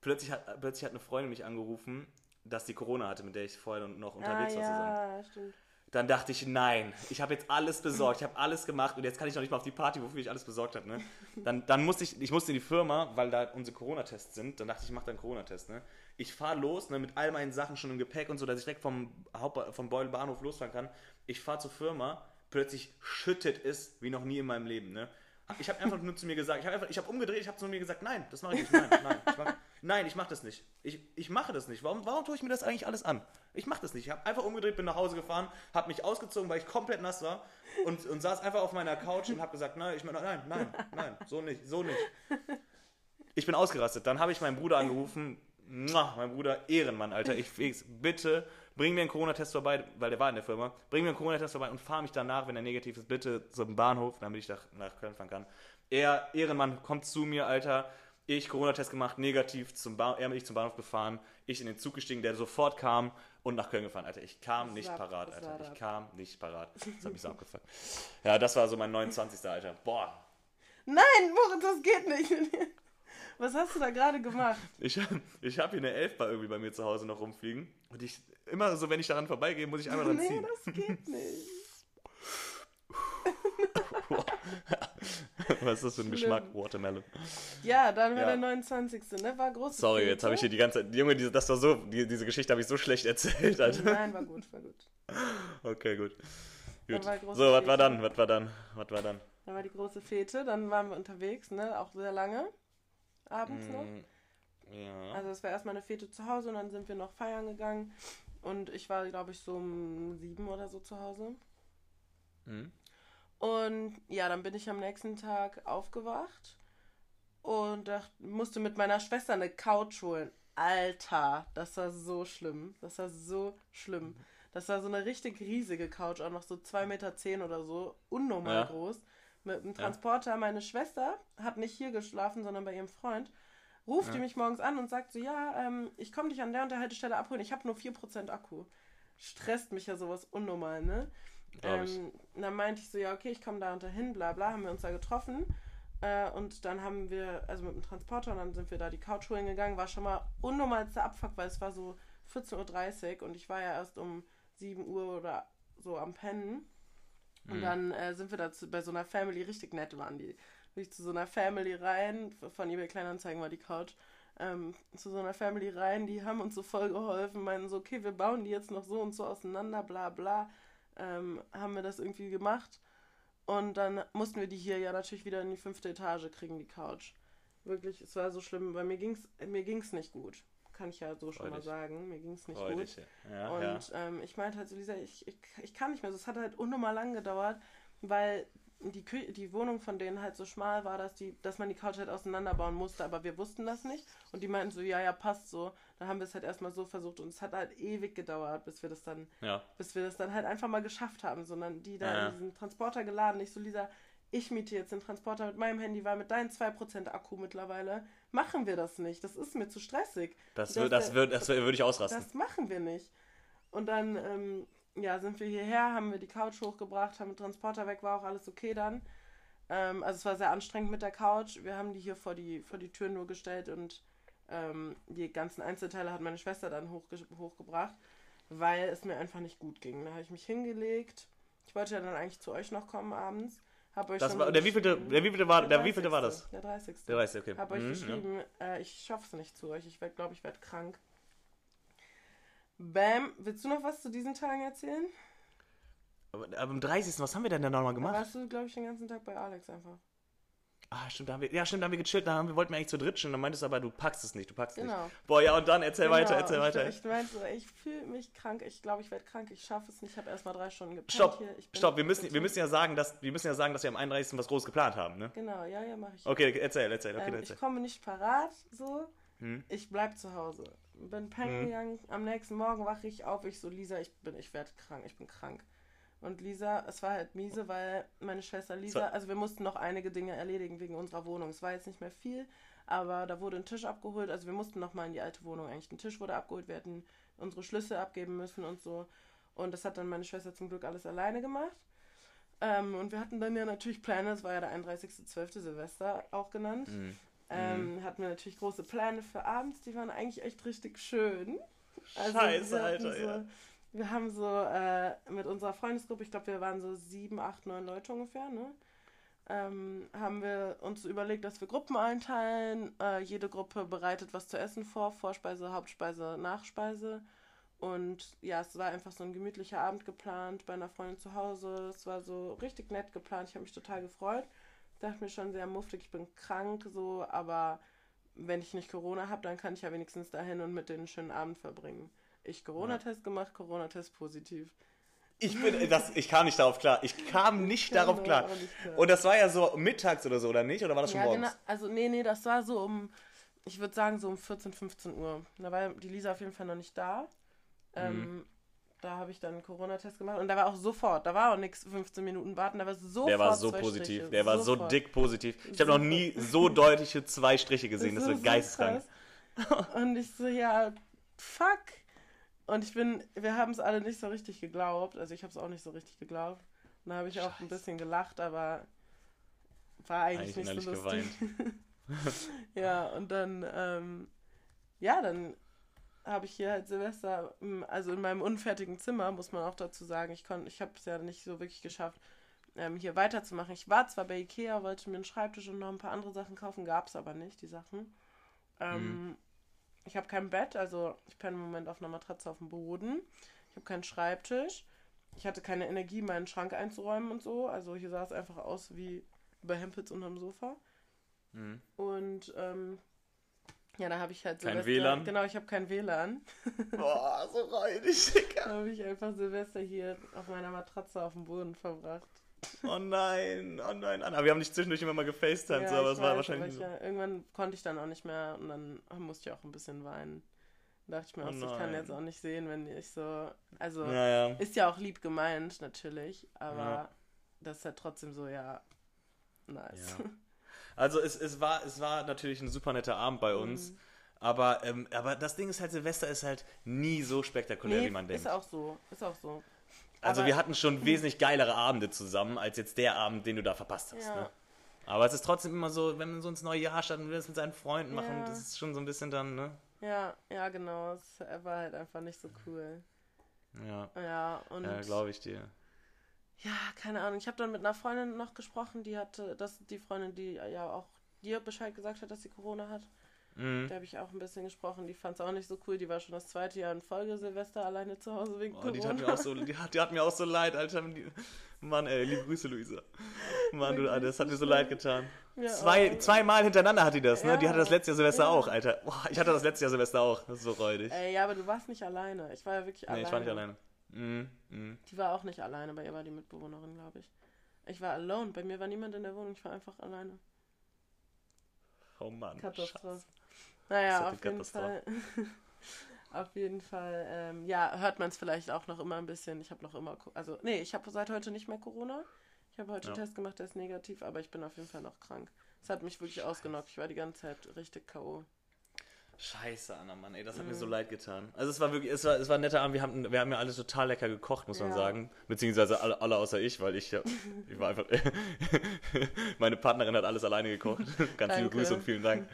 Plötzlich hat, plötzlich hat eine Freundin mich angerufen, dass die Corona hatte, mit der ich vorher noch Ah, unterwegs war zusammen. ja, stimmt. Dann dachte ich, nein, ich habe jetzt alles besorgt, ich habe alles gemacht und jetzt kann ich noch nicht mal auf die Party, wofür ich alles besorgt habe. Ne? Dann, dann musste ich, ich musste in die Firma, weil da unsere Corona-Tests sind. Dann dachte ich, ich mache da einen Corona-Test. Ne? Ich fahre los ne, mit all meinen Sachen schon im Gepäck und so, dass ich direkt vom, Hauptba vom Beul Bahnhof losfahren kann. Ich fahre zur Firma, plötzlich schüttet es wie noch nie in meinem Leben, ne? Ich habe einfach nur zu mir gesagt, ich habe einfach, umgedreht, ich habe zu mir gesagt, nein, das mache ich nicht, nein, nein, ich mach, nein, ich mache das nicht. Ich, ich mache das nicht. Warum, warum tue ich mir das eigentlich alles an? Ich mache das nicht. Ich habe einfach umgedreht, bin nach Hause gefahren, habe mich ausgezogen, weil ich komplett nass war und, und saß einfach auf meiner Couch und habe gesagt, nein, ich, nein, nein, nein, so nicht, so nicht. Ich bin ausgerastet. Dann habe ich meinen Bruder angerufen, mein Bruder, Ehrenmann, Alter, ich bitte bring mir einen Corona-Test vorbei, weil der war in der Firma, bring mir einen Corona-Test vorbei und fahr mich danach, wenn er negativ ist, bitte zum Bahnhof, damit ich nach, nach Köln fahren kann. Er, Ehrenmann, kommt zu mir, Alter. Ich Corona-Test gemacht, negativ, zum ba er mich zum Bahnhof gefahren, ich in den Zug gestiegen, der sofort kam und nach Köln gefahren. Alter, ich kam nicht war, parat, Alter. Ich kam nicht parat. Das hat mich so abgefuckt. Ja, das war so mein 29. Alter. Boah. Nein, Moritz, das geht nicht. Was hast du da gerade gemacht? Ich, ich habe hier eine Elfbar irgendwie bei mir zu Hause noch rumfliegen. Und ich, immer so, wenn ich daran vorbeigehe, muss ich einmal dran ziehen. Nee, das geht nicht. Was ist das für ein Schlimm. Geschmack? Watermelon. Ja, dann war ja. der 29. Ne? War groß. Sorry, jetzt habe ich hier die ganze Zeit. Junge, diese, das war so, die, diese Geschichte habe ich so schlecht erzählt, Alter. Nein, war gut, war gut. Okay, gut. gut. So, was war dann? Was war dann? Was war dann? Dann war die große Fete, dann waren wir unterwegs, ne? Auch sehr lange. Abends mm. noch. Ja. Also es war erstmal eine Fete zu Hause und dann sind wir noch feiern gegangen. Und ich war, glaube ich, so um sieben oder so zu Hause. Mhm. Und ja, dann bin ich am nächsten Tag aufgewacht und dachte, musste mit meiner Schwester eine Couch holen. Alter, das war so schlimm. Das war so schlimm. Das war so eine richtig riesige Couch, auch noch so 2,10 Meter zehn oder so, unnormal ja. groß. Mit einem Transporter. Ja. Meine Schwester hat nicht hier geschlafen, sondern bei ihrem Freund ruft ja. die mich morgens an und sagt so, ja, ähm, ich komme dich an der und der Haltestelle abholen, ich habe nur 4% Akku. Stresst mich ja sowas unnormal, ne? Ähm, dann meinte ich so, ja, okay, ich komme da und dahin, bla bla, haben wir uns da getroffen. Äh, und dann haben wir, also mit dem Transporter, und dann sind wir da die Couch holen gegangen, war schon mal unnormalster Abfuck, weil es war so 14.30 Uhr und ich war ja erst um 7 Uhr oder so am Pennen. Und mhm. dann äh, sind wir da zu, bei so einer Family, richtig nett waren die bin ich zu so einer Family rein, von eBay Kleinanzeigen war die Couch, ähm, zu so einer Family rein, die haben uns so voll geholfen, meinen so, okay, wir bauen die jetzt noch so und so auseinander, bla bla, ähm, haben wir das irgendwie gemacht. Und dann mussten wir die hier ja natürlich wieder in die fünfte Etage kriegen, die Couch. Wirklich, es war so schlimm, weil mir ging's, mir ging's nicht gut. Kann ich ja so schon Freudig. mal sagen. Mir ging's nicht Freudig, gut. Ja, und ja. Ähm, ich meinte halt so, Lisa, ich, ich, ich kann nicht mehr. Es hat halt unnormal lang gedauert, weil die, Kü die Wohnung von denen halt so schmal war, dass, die, dass man die Couch halt auseinanderbauen musste, aber wir wussten das nicht. Und die meinten so, ja, ja, passt so. Dann haben wir es halt erstmal so versucht und es hat halt ewig gedauert, bis wir das dann, ja. bis wir das dann halt einfach mal geschafft haben, sondern die da ja. in diesen Transporter geladen. Ich so, Lisa, ich miete jetzt den Transporter mit meinem Handy, weil mit deinen 2% Akku mittlerweile machen wir das nicht. Das ist mir zu stressig. Das, das, das, wird, das würde ich ausrasten. Das machen wir nicht. Und dann ähm, ja, sind wir hierher, haben wir die Couch hochgebracht, haben den Transporter weg, war auch alles okay dann. Ähm, also es war sehr anstrengend mit der Couch. Wir haben die hier vor die, vor die Tür nur gestellt und ähm, die ganzen Einzelteile hat meine Schwester dann hochge hochgebracht, weil es mir einfach nicht gut ging. Da habe ich mich hingelegt. Ich wollte ja dann eigentlich zu euch noch kommen abends. Hab euch das schon war, der wievielte, der wievielte war, der, der wievielte war das? Der 30. Der 30. okay. Hab euch mhm, geschrieben, ja. äh, ich schaff's nicht zu euch. Ich glaube, ich werde krank. Bam, willst du noch was zu diesen Tagen erzählen? Aber, aber am 30. Was haben wir denn da nochmal gemacht? Da warst du, glaube ich, den ganzen Tag bei Alex einfach. Ah, stimmt, da haben wir, ja, stimmt, da haben wir gechillt, da haben wir, wollten wir eigentlich zu dritt chillen, dann meintest du aber, du packst es nicht, du packst es genau. nicht. Boah, ja, und dann erzähl genau. weiter, erzähl weiter. Ich, meinte, ich fühle mich krank, ich glaube, ich werde krank, ich schaffe es nicht, ich habe erstmal drei Stunden gepennt Stopp, hier. stopp, wir müssen, wir, müssen ja sagen, dass, wir müssen ja sagen, dass wir am 31. was Großes geplant haben, ne? Genau, ja, ja, mache ich. Okay, erzähl, erzähl, okay, ähm, erzähl. Ich komme nicht parat, so, hm? ich bleib zu Hause. Bin pennen hm? gegangen, am nächsten Morgen wache ich auf, ich so, Lisa, ich bin, ich werde krank, ich bin krank. Und Lisa, es war halt miese, weil meine Schwester Lisa, also wir mussten noch einige Dinge erledigen wegen unserer Wohnung. Es war jetzt nicht mehr viel, aber da wurde ein Tisch abgeholt. Also wir mussten noch mal in die alte Wohnung eigentlich. Ein Tisch wurde abgeholt, wir hätten unsere Schlüssel abgeben müssen und so. Und das hat dann meine Schwester zum Glück alles alleine gemacht. Ähm, und wir hatten dann ja natürlich Pläne, es war ja der 31.12. Silvester auch genannt. Mhm. Ähm, mhm. hatten wir natürlich große Pläne für abends, die waren eigentlich echt richtig schön. Also Scheiße, Alter, so, ja. Wir haben so äh, mit unserer Freundesgruppe, ich glaube, wir waren so sieben, acht, neun Leute ungefähr, ne? Ähm, haben wir uns überlegt, dass wir Gruppen einteilen. Äh, jede Gruppe bereitet was zu essen vor, Vorspeise, Hauptspeise, Nachspeise. Und ja, es war einfach so ein gemütlicher Abend geplant bei einer Freundin zu Hause. Es war so richtig nett geplant. Ich habe mich total gefreut. Dachte mir schon sehr muffig, ich bin krank, so, aber wenn ich nicht Corona habe, dann kann ich ja wenigstens dahin und mit denen einen schönen Abend verbringen. Ich Corona-Test gemacht, Corona-Test positiv. Ich bin, das, ich kam nicht darauf klar. Ich kam nicht darauf klar. Und das war ja so mittags oder so, oder nicht? Oder war das schon Ja, morgens? genau. Also, nee, nee, das war so um, ich würde sagen, so um 14, 15 Uhr. Da war die Lisa auf jeden Fall noch nicht da. Ähm, da habe ich dann einen Corona-Test gemacht und da war auch sofort, da war auch nichts 15 Minuten warten, da war sofort Der war so positiv. Striche. Der war so Sofort. dick positiv. Ich habe noch nie so deutliche zwei Striche gesehen. Das, ist war geisteskrank. Und ich so, ja, fuck. Und ich bin, wir haben es alle nicht so richtig geglaubt. Also ich habe es auch nicht so richtig geglaubt. Und da habe ich auch ein Scheiße. bisschen gelacht, aber war eigentlich, Eigentlich nicht so lustig. ja, und dann, ähm, ja, dann habe ich hier halt Silvester, im- also in meinem unfertigen Zimmer, muss man auch dazu sagen, ich konnte, ich habe es ja nicht so wirklich geschafft, ähm, hier weiterzumachen. Ich war zwar bei Ikea, wollte mir einen Schreibtisch und noch ein paar andere Sachen kaufen, gab es aber nicht, die Sachen. Ähm, Ich habe kein Bett, also ich penne im Moment auf einer Matratze auf dem Boden. Ich habe keinen Schreibtisch. Ich hatte keine Energie, meinen Schrank einzuräumen und so. Also hier sah es einfach aus wie bei Hempels unterm Sofa. Mhm. Und ähm, ja, da habe ich halt Kein WLAN? Genau, ich habe kein WLAN. Boah, so räudig, Digga. Da habe ich einfach Silvester hier auf meiner Matratze auf dem Boden verbracht. Oh nein, oh nein. Aber wir haben dich zwischendurch immer mal gefacetimed, so, aber es war wahrscheinlich aber ich, ja, irgendwann konnte ich dann auch nicht mehr und dann musste ich auch ein bisschen weinen. Da dachte ich mir Oh auch, so, ich kann jetzt auch nicht sehen, wenn ich so. Also, so. Ja, ja. ist ja auch lieb gemeint, natürlich, aber Ja. das ist halt trotzdem so, ja, nice. Also es, es, war, es war natürlich ein super netter Abend bei uns. Mhm. Aber, ähm, aber das Ding ist halt, Silvester ist halt nie so spektakulär, Nee, wie man denkt. ist auch so, ist auch so. Also aber- wir hatten schon wesentlich geilere Abende zusammen, als jetzt der Abend, den du da verpasst hast. Ja. Ne? Aber es ist trotzdem immer so, wenn man so ins neue Jahr startet und will das mit seinen Freunden machen, Ja. das ist schon so ein bisschen dann, ne? Ja, ja, genau. Es war halt einfach nicht so cool. Ja, Ja, und ja glaube ich dir. Ja, keine Ahnung. Ich habe dann mit einer Freundin noch gesprochen, die hatte, das die Freundin, die ja auch dir Bescheid gesagt hat, dass sie Corona hat. Mhm. Da habe ich auch ein bisschen gesprochen. Die fand es auch nicht so cool. Die war schon das zweite Jahr in Folge Silvester alleine zu Hause wegen Oh, die, Corona. tat mir auch so, die, hat, die hat mir auch so leid, Alter. Die, Mann, ey, liebe Grüße, Luisa. Mann, du, Alter, das hat mir so leid getan. Ja, Zwei, aber- zweimal hintereinander hat die das, ne? Die Ja. hatte das letzte Jahr Silvester Ja. auch, Alter. Boah, ich hatte das letzte Jahr Silvester auch. Das ist so räudig. Ey, ja, aber du warst nicht alleine. Ich war ja wirklich nee, alleine. ich war nicht alleine. Mhm, mhm. Die war auch nicht alleine, bei ihr war die Mitbewohnerin, glaube ich. Ich war alone. Bei mir war niemand in der Wohnung. Ich war einfach alleine. Oh Mann. Katastrophe. Scheiße. Naja, auf jeden Fall. auf jeden Fall, ähm, ja, hört man es vielleicht auch noch immer ein bisschen. Ich habe noch immer, also, nee, ich habe seit heute nicht mehr Corona. Ich habe heute Ja. einen Test gemacht, der ist negativ, aber ich bin auf jeden Fall noch krank. Es hat mich wirklich ausgenockt. Ich war die ganze Zeit richtig K.O. Scheiße, Anna, Mann, ey, das hat mir Mhm. so leid getan. Also es war wirklich, es war, es war ein netter Abend, wir haben, wir haben ja alle total lecker gekocht, muss man Ja. sagen. Beziehungsweise alle, alle außer ich, weil ich, ja- ich war einfach, meine Partnerin hat alles alleine gekocht. Ganz liebe Danke. Grüße und vielen Dank.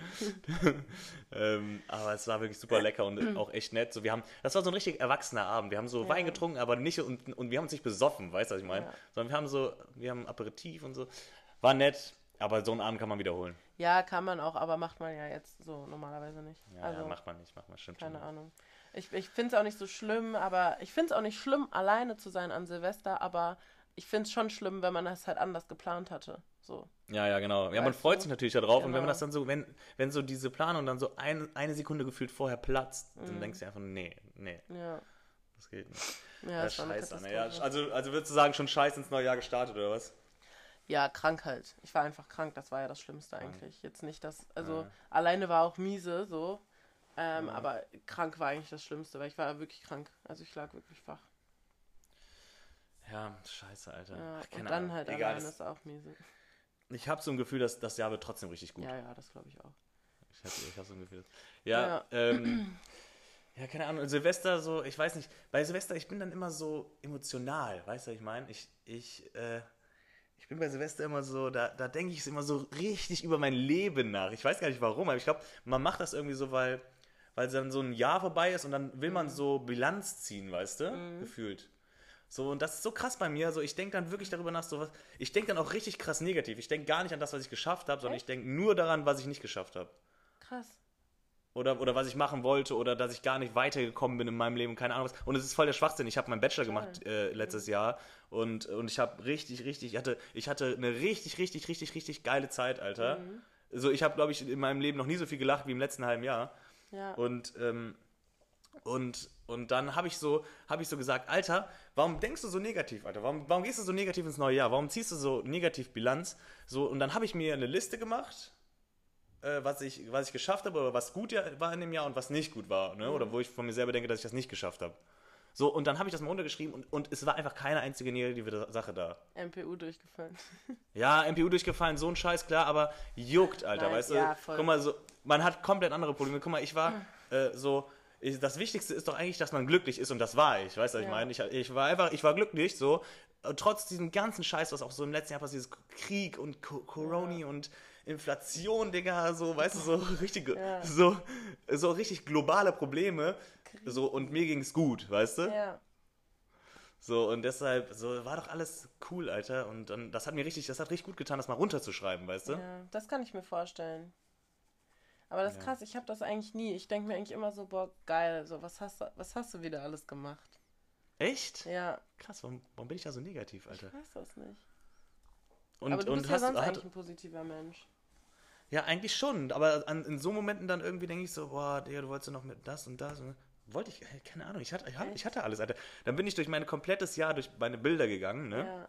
ähm, aber es war wirklich super lecker und auch echt nett. So, wir haben, das war so ein richtig erwachsener Abend. Wir haben so Ja. Wein getrunken, aber nicht, und, und wir haben uns nicht besoffen, weißt du, was ich meine? Ja. Sondern wir haben so, wir haben Aperitif und so. War nett, aber so einen Abend kann man wiederholen. Ja, kann man auch, aber macht man ja jetzt so normalerweise nicht. Ja, also, ja macht man nicht, macht man, stimmt keine schon. Ahnung. Ich, ich finde es auch nicht so schlimm, aber ich finde es auch nicht schlimm, alleine zu sein an Silvester, aber ich finde es schon schlimm, wenn man das halt anders geplant hatte. So. Ja, ja, genau. Ja, man Weißt freut du? sich natürlich darauf. Und wenn man Genau. das dann so, wenn, wenn so diese Planung dann so ein, eine Sekunde gefühlt vorher platzt, dann Mhm. denkst du einfach, nee, nee, Ja. das geht nicht. Ja, Ja, scheiße. Ja, also, also würdest du sagen, schon scheiße ins neue Jahr gestartet, oder was? Ja, krank halt. Ich war einfach krank, das war ja das Schlimmste eigentlich. Jetzt nicht das, also Ja. alleine war auch miese, so. Ähm, Ja. Aber krank war eigentlich das Schlimmste, weil ich war wirklich krank. Also ich lag wirklich wach. Ja, scheiße, Alter. Ja, Ach, und dann Ahnung. halt Egal, alleine ist auch miese. ich habe so ein Gefühl, dass das Jahr wird trotzdem richtig gut. Ja, ja, das glaube ich auch. Ich habe ich hab so ein Gefühl. Ja, Ja. ähm, ja, keine Ahnung. Silvester so, ich weiß nicht. Bei Silvester, ich bin dann immer so emotional, weißt du, was ich meine? Ich, ich, äh, ich bin bei Silvester immer so, da, da denke ich immer so richtig über mein Leben nach. Ich weiß gar nicht warum, aber ich glaube, man macht das irgendwie so, weil, weil dann so ein Jahr vorbei ist und dann will man so Bilanz ziehen, weißt du? Gefühlt. So, und das ist so krass bei mir. So, ich denke dann wirklich darüber nach, so was. Ich denke dann auch richtig krass negativ. Ich denke gar nicht an das, was ich geschafft habe, sondern Echt? ich denke nur daran, was ich nicht geschafft habe. Krass. Oder, oder was ich machen wollte oder dass ich gar nicht weitergekommen bin in meinem Leben, keine Ahnung was. Und es ist voll der Schwachsinn. Ich habe meinen Bachelor gemacht äh, letztes Jahr und, und ich habe richtig, richtig, ich hatte, ich hatte eine richtig, richtig, richtig, richtig geile Zeit, Alter. Mhm. Also ich habe, glaube ich, in meinem Leben noch nie so viel gelacht wie im letzten halben Jahr. Ja. Und, ähm, und, und dann habe ich, so, hab ich so gesagt, Alter, warum denkst du so negativ, Alter? Warum, warum gehst du so negativ ins neue Jahr? Warum ziehst du so negativ Bilanz? So, und dann habe ich mir eine Liste gemacht, was, ich, was ich geschafft habe, oder was gut ja- war in dem Jahr und was nicht gut war. Ne? Oder wo ich von mir selber denke, dass ich das nicht geschafft habe. So, und dann habe ich das mal runtergeschrieben und, und es war einfach keine einzige negative Sache da. MPU durchgefallen. Ja, MPU durchgefallen, so ein Scheiß, klar, aber juckt, Alter, Nein, weißt du? ja, voll. Guck mal, so, man hat komplett andere Probleme. Guck mal, ich war äh, so, ich, das Wichtigste ist doch eigentlich, dass man glücklich ist und das war ich, weißt du, was ich Ja. meine? Ich, ich war einfach, ich war glücklich, so, äh, trotz diesem ganzen Scheiß, was auch so im letzten Jahr passiert ist, Krieg und Co Corona und Inflation, Digga, so, weißt du, so richtig, Ja. so, so richtig globale Probleme, so, und mir ging's gut, weißt du? Ja. So, und deshalb, so, war doch alles cool, Alter. Und dann, das hat mir richtig, das hat richtig gut getan, das mal runterzuschreiben, weißt du? Ja, das kann ich mir vorstellen. Aber das ist Ja. krass, ich habe das eigentlich nie. Ich denke mir eigentlich immer so, boah, geil, so, was hast du, was hast du wieder alles gemacht? Echt? Ja, Krass, warum, warum bin ich da so negativ, Alter? ich weiß das nicht. Und, aber du und bist ja sonst hat, eigentlich ein positiver Mensch. Ja, eigentlich schon, aber an, in so Momenten dann irgendwie denke ich so, boah, Digga, du wolltest ja noch mit das und das. Und, wollte ich, keine Ahnung, ich hatte, ich, ich hatte alles, Alter. Dann bin ich durch mein komplettes Jahr, durch meine Bilder gegangen, ne? Ja.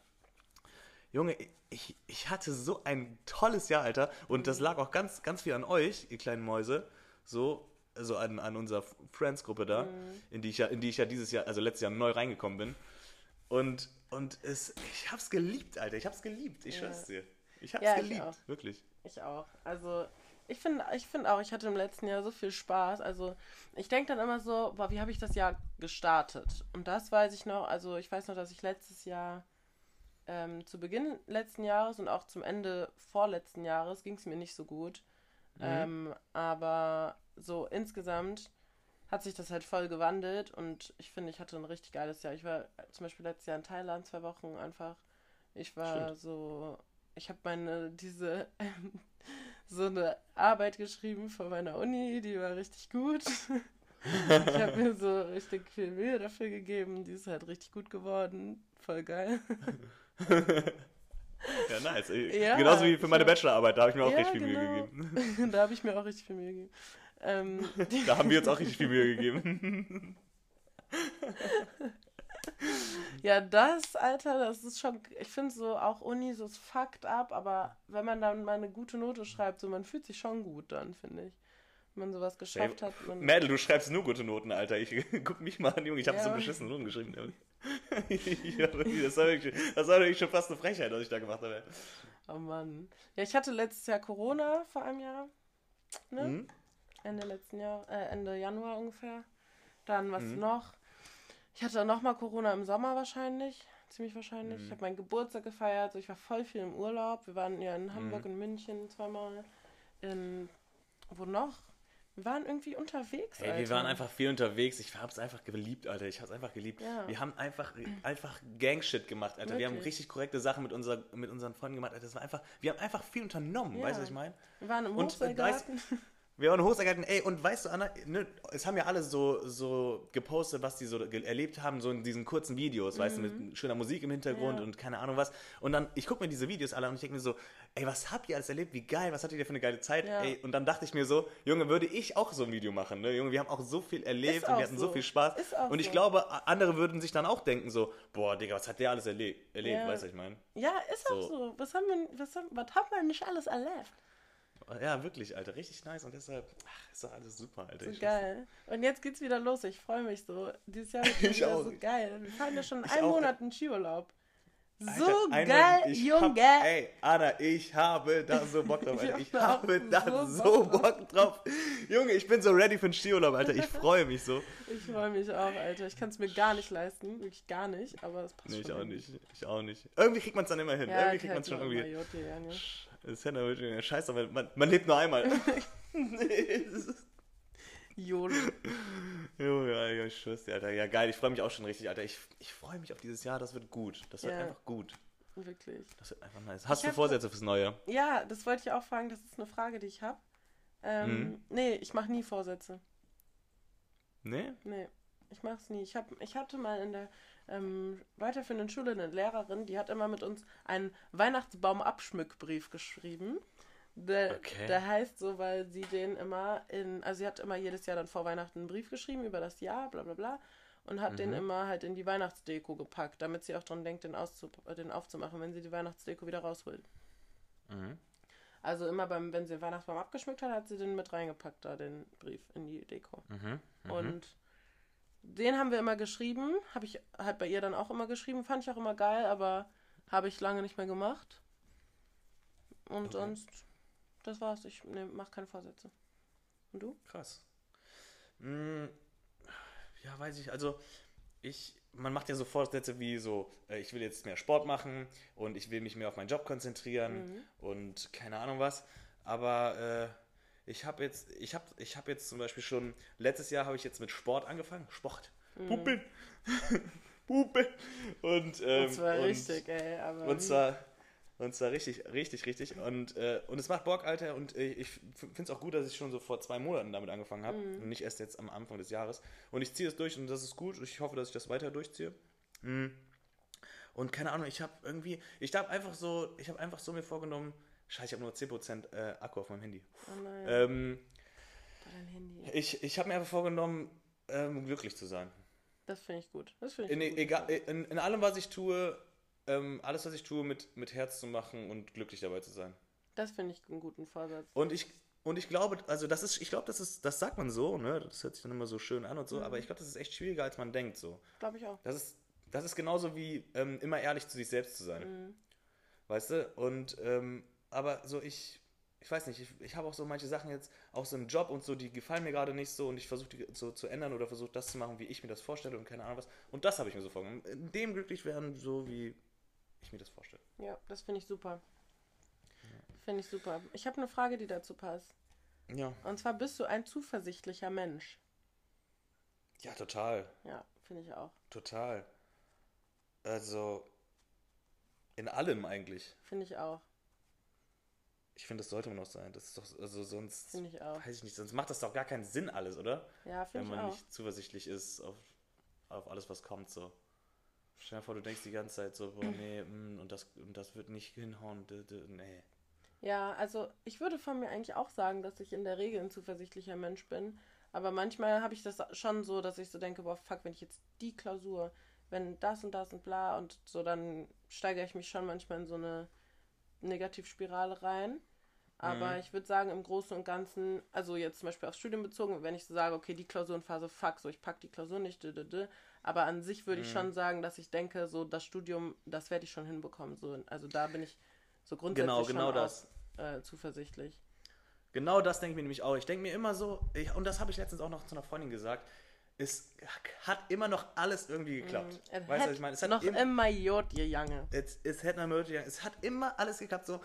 Junge, ich, ich hatte so ein tolles Jahr, Alter. Und das lag auch ganz, ganz viel an euch, ihr kleinen Mäuse. So, also an, an unserer Friends-Gruppe da, in, die ich ja, in die ich ja dieses Jahr, also letztes Jahr neu reingekommen bin. Und, und es, ich hab's geliebt, Alter. Ich hab's geliebt. Ich Ja. schwör's dir. Ich hab's Ja, ich geliebt. auch. Wirklich. Ich auch. Also, ich finde ich find auch, ich hatte im letzten Jahr so viel Spaß. Also, ich denke dann immer so, boah, wie habe ich das Jahr gestartet? Und das weiß ich noch. Also, ich weiß noch, dass ich letztes Jahr, ähm, zu Beginn letzten Jahres und auch zum Ende vorletzten Jahres ging es mir nicht so gut. Ähm, aber so insgesamt hat sich das halt voll gewandelt und ich finde, ich hatte ein richtig geiles Jahr. Ich war zum Beispiel letztes Jahr in Thailand zwei Wochen einfach. Ich war Stimmt. so, ich habe meine, diese, ähm, so eine Arbeit geschrieben von meiner Uni, die war richtig gut. ich habe mir so richtig viel Mühe dafür gegeben, die ist halt richtig gut geworden. Voll geil. Ja, nice. Ja, Genauso wie für meine hab- Bachelorarbeit, da habe ich mir auch Ja, richtig viel genau. Mühe gegeben. da habe ich mir auch richtig viel Mühe gegeben. Ähm, Da haben wir uns auch richtig viel Mühe gegeben. Ja, das, Alter, das ist schon, ich finde so auch Uni so ist fucked up, aber wenn man dann mal eine gute Note schreibt, so man fühlt sich schon gut dann, finde ich. Wenn man sowas geschafft hat. Man, Mädel, du schreibst nur gute Noten, Alter. Ich guck mich mal an, Junge. Ich habe Ja. so beschissene Noten geschrieben. Wirklich, das, war wirklich, das war wirklich schon fast eine Frechheit, was ich da gemacht habe. oh Mann. Ja, ich hatte letztes Jahr Corona vor einem Jahr. Ne? Hm? Ende letzten Jahr, äh, Ende Januar ungefähr. Dann was Mhm. noch? Ich hatte nochmal Corona im Sommer wahrscheinlich. Ziemlich wahrscheinlich. Mhm. Ich habe meinen Geburtstag gefeiert. So, ich war voll viel im Urlaub. Wir waren ja in Hamburg Mhm. und München zweimal. In. Wo noch? Wir waren irgendwie unterwegs. Ey, wir Alter. waren einfach viel unterwegs. Ich hab's einfach geliebt, Alter. Ich hab's einfach geliebt. Ja. Wir haben einfach, einfach Gangshit gemacht, Alter. Wir haben Wirklich? richtig korrekte Sachen mit, unser, mit unseren Freunden gemacht. Alter, das war einfach, wir haben einfach viel unternommen, Ja. weißt du, was ich meine? Wir waren im Und, äh, Hochseilgarten. Wir waren Hochseilgarten, ey, und weißt du, Anna, ne, es haben ja alle so, so gepostet, was die so erlebt haben, so in diesen kurzen Videos, weißt du, mit schöner Musik im Hintergrund Mhm. Ja. und keine Ahnung was. Und dann, ich gucke mir diese Videos alle an und ich denke mir so, ey, was habt ihr alles erlebt? Wie geil, was hattet ihr für eine geile Zeit? Ja. Ey, und dann dachte ich mir so, Junge, würde ich auch so ein Video machen, ne? Junge, wir haben auch so viel erlebt und auch wir hatten so viel Spaß. Auch und ich so. glaube, andere würden sich dann auch denken so, boah, Digga, was hat der alles erle erlebt, Ja. weißt du, was ich meine? Ja, ist auch So. so. Was haben wir, was haben, was haben wir nicht alles erlebt? Ja, wirklich, Alter, richtig nice und deshalb, ach, ist doch alles super, Alter. So ich weiß geil. Und jetzt geht's wieder los. Ich freue mich so. Dieses Jahr wird wieder auch. so geil. Wir fahren ja schon Ich einen auch. Monat in Skiurlaub. So Alter, eine- geil, Junge. Hab, ey, Anna, ich habe da so Bock drauf, Ich Alter. Ich habe da so so Bock drauf. Junge, ich bin so ready für den Skiurlaub, Alter. Ich freue mich so. Ich freue mich auch, Alter. Ich kann es mir gar nicht leisten. Wirklich gar nicht. Aber es passt Nee, ich auch irgendwie. nicht. Ich auch nicht. Irgendwie kriegt man es dann immer hin. Ja, irgendwie kriegt man es schon irgendwie. Majotte, ja, ne? Das ist ja nur scheiße, aber man, man lebt nur einmal. nee, das ist- YOLO. Junge, ja, ich schwör's dir, Alter. Ja, geil, ich freue mich auch schon richtig, Alter. Ich, ich freue mich auf dieses Jahr, das wird gut. Das wird Ja. einfach gut. Wirklich. Das wird einfach nice. Hast Ich du Vorsätze fürs Neue? Ja, das wollte ich auch fragen. Das ist eine Frage, die ich habe. Ähm, Mhm. Nee, ich mache nie Vorsätze. Nee? Nee, ich mach's nie. Ich, hab, ich hatte mal in der ähm, weiterführenden Schule eine Lehrerin, die hat immer mit uns einen Weihnachtsbaum-Abschmückbrief geschrieben. Der, Okay. der heißt so, weil sie den immer in, also sie hat immer jedes Jahr dann vor Weihnachten einen Brief geschrieben über das Jahr, bla bla bla, und hat den Mhm. immer halt in die Weihnachtsdeko gepackt, damit sie auch dran denkt, den, auszu äh, den aufzumachen, wenn sie die Weihnachtsdeko wieder rausholt. Mhm. Also immer beim, wenn sie den Weihnachtsbaum abgeschmückt hat, hat sie den mit reingepackt, da den Brief in die Deko. Mhm. Mhm. Und den haben wir immer geschrieben. Habe ich halt bei ihr dann auch immer geschrieben. Fand ich auch immer geil, aber habe ich lange nicht mehr gemacht. Und Okay. sonst, das war's. Ich ne, mache keine Vorsätze. Und du? Krass. Mm, Ja, weiß ich. Also, ich, man macht ja so Vorsätze wie so, äh, ich will jetzt mehr Sport machen und ich will mich mehr auf meinen Job konzentrieren Mhm. und keine Ahnung was. Aber äh, ich habe jetzt, ich habe, ich habe jetzt zum Beispiel schon letztes Jahr habe ich jetzt mit Sport angefangen. Sport. Puppe. Puppe. Und, ähm, das war und, richtig, ey. Aber Und zwar, und zwar richtig, richtig, richtig. Und, äh, und es macht Bock, Alter. Und äh, ich finde es auch gut, dass ich schon so vor zwei Monaten damit angefangen habe. Und nicht erst jetzt am Anfang des Jahres. Und ich ziehe es durch und das ist gut. Ich hoffe, dass ich das weiter durchziehe. Mm. Und keine Ahnung, ich habe irgendwie, ich habe einfach so, ich habe einfach so mir vorgenommen, scheiße, ich habe nur 10% äh, Akku auf meinem Handy. oh nein, Ähm, deinem Handy. ich ich habe mir einfach vorgenommen, ähm, glücklich zu sein. Das finde ich gut. Das finde ich In, egal, in, in allem, was ich tue, ähm, alles, was ich tue, mit, mit Herz zu machen und glücklich dabei zu sein. Das finde ich einen guten Vorsatz. Und ich, und ich glaube, also das ist, ich glaube, das ist, das sagt man so, ne? Das hört sich dann immer so schön an und so, aber ich glaube, das ist echt schwieriger, als man denkt, so. Glaube ich auch. Das ist, das ist genauso wie ähm, immer ehrlich zu sich selbst zu sein. Mhm. Weißt du? Und, ähm, aber so ich, ich weiß nicht, ich, ich habe auch so manche Sachen jetzt, auch so im Job und so, die gefallen mir gerade nicht so und ich versuche die so zu ändern oder versuche das zu machen, wie ich mir das vorstelle und keine Ahnung was. Und das habe ich mir so vorgenommen. In dem glücklich werden, so wie ich mir das vorstelle. Ja, das finde ich super. Finde ich super. Ich habe eine Frage, die dazu passt. Ja. Und zwar bist du ein zuversichtlicher Mensch. Ja, total. Ja, finde ich auch. Total. Also, in allem eigentlich. Finde ich auch. Ich finde, das sollte man auch sein. Das ist doch, also sonst, Finde ich auch. weiß ich nicht, sonst macht das doch gar keinen Sinn alles, oder? Ja, Wenn finde ich man auch. nicht zuversichtlich ist auf, auf alles, was kommt, so. Stell dir vor, du denkst die ganze Zeit so, boah, nee, mm, und das, und das wird nicht hinhauen, d, d, nee. Ja, also ich würde von mir eigentlich auch sagen, dass ich in der Regel ein zuversichtlicher Mensch bin. Aber manchmal habe ich das schon so, dass ich so denke, boah, fuck, wenn ich jetzt die Klausur, wenn das und das und bla und so, dann steigere ich mich schon manchmal in so eine Negativspirale rein. Aber Mhm. ich würde sagen, im Großen und Ganzen, also jetzt zum Beispiel aufs Studium bezogen, wenn ich so sage, okay, die Klausurenphase, fuck, so ich pack die Klausur nicht, d -d -d. aber an sich würde ich Mhm. schon sagen, dass ich denke, so das Studium, das werde ich schon hinbekommen. So, also da bin ich so grundsätzlich Genau, genau schon das. Auch, äh, zuversichtlich. Genau das denke ich mir nämlich auch. Ich denke mir immer so, ich, und das habe ich letztens auch noch zu einer Freundin gesagt, es hat immer noch alles irgendwie geklappt. Es Weißt du, was ich meine? Es hat noch im- immer Jod, ihr Jange. Es, es, hätte man möglich, es hat immer alles geklappt. So,